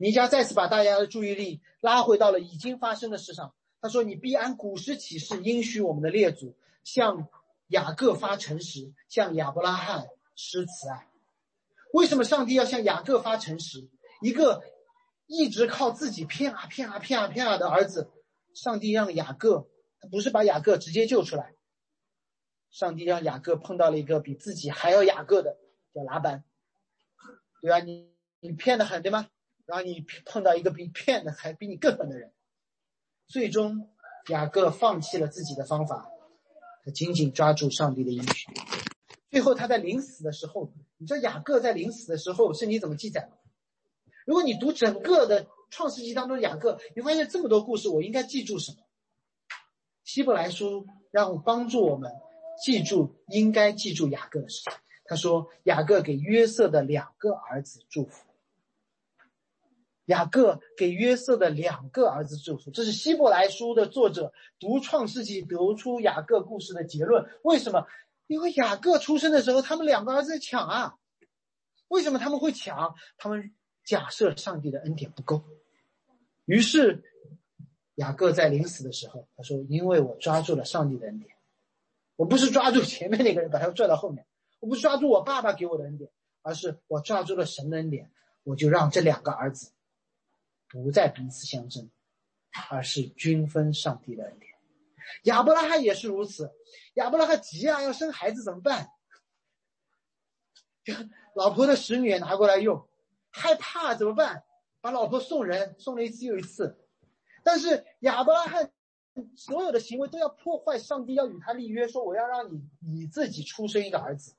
尼加再次把大家的注意力拉回到了已经发生的事上。他说：“你必按古时启示应许我们的列祖，向雅各发诚实，向亚伯拉罕施慈爱。为什么上帝要向雅各发诚实？一个一直靠自己骗啊骗啊骗啊骗啊的儿子，上帝让雅各，他不是把雅各直接救出来，上帝让雅各碰到了一个比自己还要雅各的，叫拉班，对吧？你你骗的很，对吗？然后你碰到一个比骗的还比你更狠的人。”最终，雅各放弃了自己的方法，他紧紧抓住上帝的应许。最后，他在临死的时候，你知道雅各在临死的时候，圣经怎么记载吗？如果你读整个的创世纪当中雅各，你发现这么多故事，我应该记住什么？希伯来书让我帮助我们记住应该记住雅各的事情。他说，雅各给约瑟的两个儿子祝福。雅各给约瑟的两个儿子祝福，这是希伯来书的作者读创世纪得出雅各故事的结论。为什么？因为雅各出生的时候，他们两个儿子在抢啊。为什么他们会抢？他们假设上帝的恩典不够。于是，雅各在临死的时候，他说：“因为我抓住了上帝的恩典，我不是抓住前面那个人把他拽到后面，我不是抓住我爸爸给我的恩典，而是我抓住了神的恩典，我就让这两个儿子。”不再彼此相争，而是均分上帝的恩典。亚伯拉罕也是如此。亚伯拉罕急啊，要生孩子怎么办？老婆的使女也拿过来用，害怕怎么办？把老婆送人，送了一次又一次。但是亚伯拉罕所有的行为都要破坏上帝要与他立约，说我要让你你自己出生一个儿子。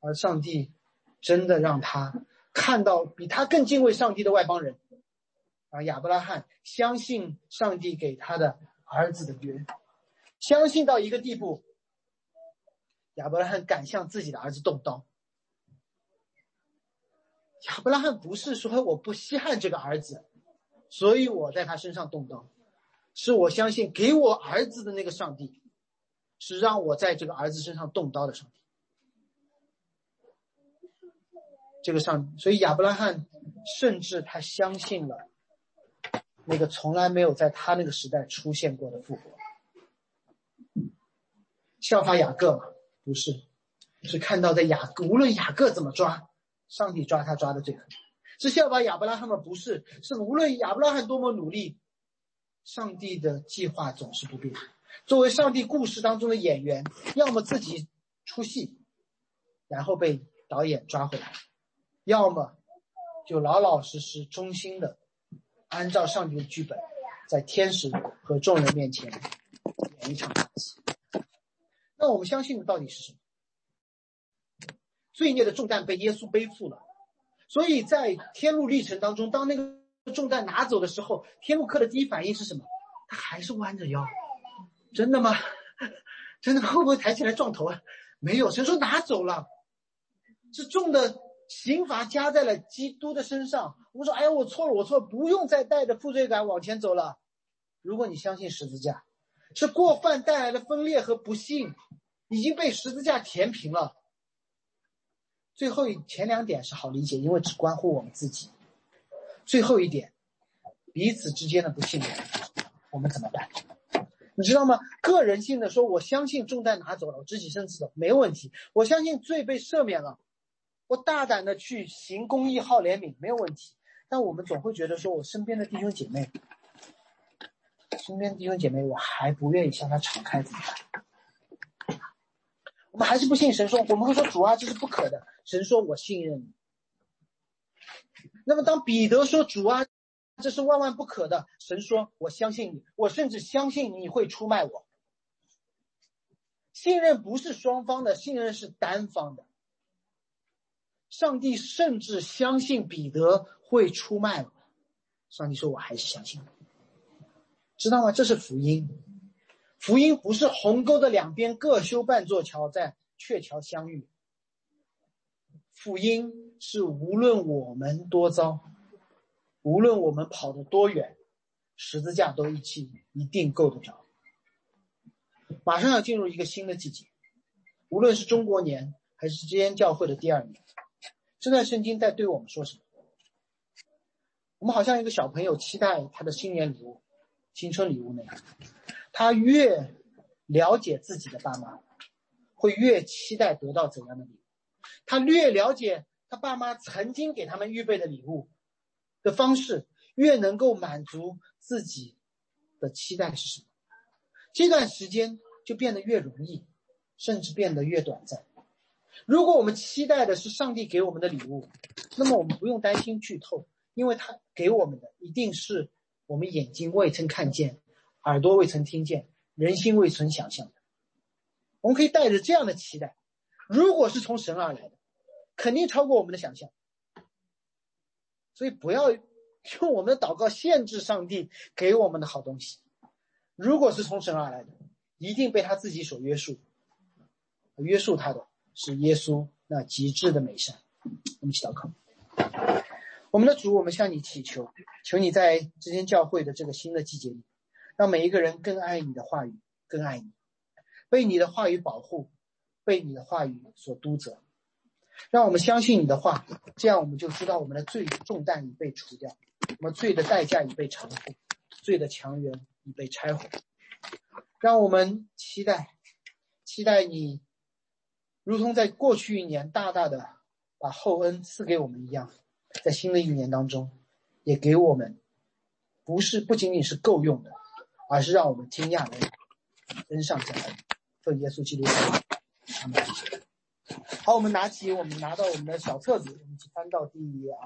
而上帝真的让他看到比他更敬畏上帝的外邦人。啊，亚伯拉罕相信上帝给他的儿子的约，相信到一个地步，亚伯拉罕敢向自己的儿子动刀。亚伯拉罕不是说我不稀罕这个儿子，所以我在他身上动刀，是我相信给我儿子的那个上帝，是让我在这个儿子身上动刀的上帝。这个上，所以亚伯拉罕甚至他相信了。那个从来没有在他那个时代出现过的复活。效法雅各吗？不是，是看到在雅各无论雅各怎么抓，上帝抓他抓的最狠。是效法亚伯拉罕吗？不是，是无论亚伯拉罕多么努力，上帝的计划总是不变。作为上帝故事当中的演员，要么自己出戏，然后被导演抓回来，要么就老老实实、忠心的按照上帝的剧本，在天使和众人面前演一场大戏。那我们相信的到底是什么？罪孽的重担被耶稣背负了。所以在天路历程当中，当那个重担拿走的时候，天路客的第一反应是什么？他还是弯着腰。真的吗？真的会不会抬起来撞头啊？没有，神说拿走了，是重的刑罚加在了基督的身上。我说，哎呀，我错了，我错了，不用再带着负罪感往前走了。如果你相信十字架，是过犯带来的分裂和不幸，已经被十字架填平了。最后一前两点是好理解，因为只关乎我们自己。最后一点，彼此之间的不信任，我们怎么办？你知道吗？个人性的说，我相信重担拿走了，我直起身子走没问题。我相信罪被赦免了，我大胆的去行公义、好怜悯没有问题。但我们总会觉得说，我身边的弟兄姐妹，身边弟兄姐妹，我还不愿意向他敞开怎么办？我们还是不信神说，我们会说主啊，这是不可的。神说我信任你。那么当彼得说主啊，这是万万不可的，神说我相信你，我甚至相信你会出卖我。信任不是双方的，信任是单方的。上帝甚至相信彼得会出卖我，上帝说我还是相信，知道吗？这是福音。福音不是鸿沟的两边各修半座桥，在鹊桥相遇。福音是无论我们多糟，无论我们跑得多远，十字架都一起一定够得着。马上要进入一个新的季节，无论是中国年还是之间教会的第二年，这段圣经在对我们说什么？我们好像一个小朋友期待他的新年礼物、新春礼物那样。他越了解自己的爸妈，会越期待得到怎样的礼物。他越了解他爸妈曾经给他们预备的礼物的方式，越能够满足自己的期待是什么。这段时间就变得越容易，甚至变得越短暂。如果我们期待的是上帝给我们的礼物，那么我们不用担心剧透，因为他给我们的一定是我们眼睛未曾看见。耳朵未曾听见，人心未曾想象的，我们可以带着这样的期待，如果是从神而来的，肯定超过我们的想象。所以不要用我们的祷告限制上帝给我们的好东西。如果是从神而来的，一定被他自己所约束。约束他的是耶稣那极致的美善。我们一起祷告。我们的主，我们向你祈求，求你在这间教会的这个新的季节里。让每一个人更爱你的话语，更爱你，被你的话语保护，被你的话语所督责。让我们相信你的话，这样我们就知道我们的罪重担已被除掉，我们罪的代价已被偿付，罪的强援已被拆毁。让我们期待，期待你，如同在过去一年大大的把厚恩赐给我们一样，在新的一年当中，也给我们，不是不仅仅是够用的。而是让我们惊讶的恩上加恩，奉耶稣基督的名。好，我们拿起我们拿到我们的小册子，我们翻到第啊。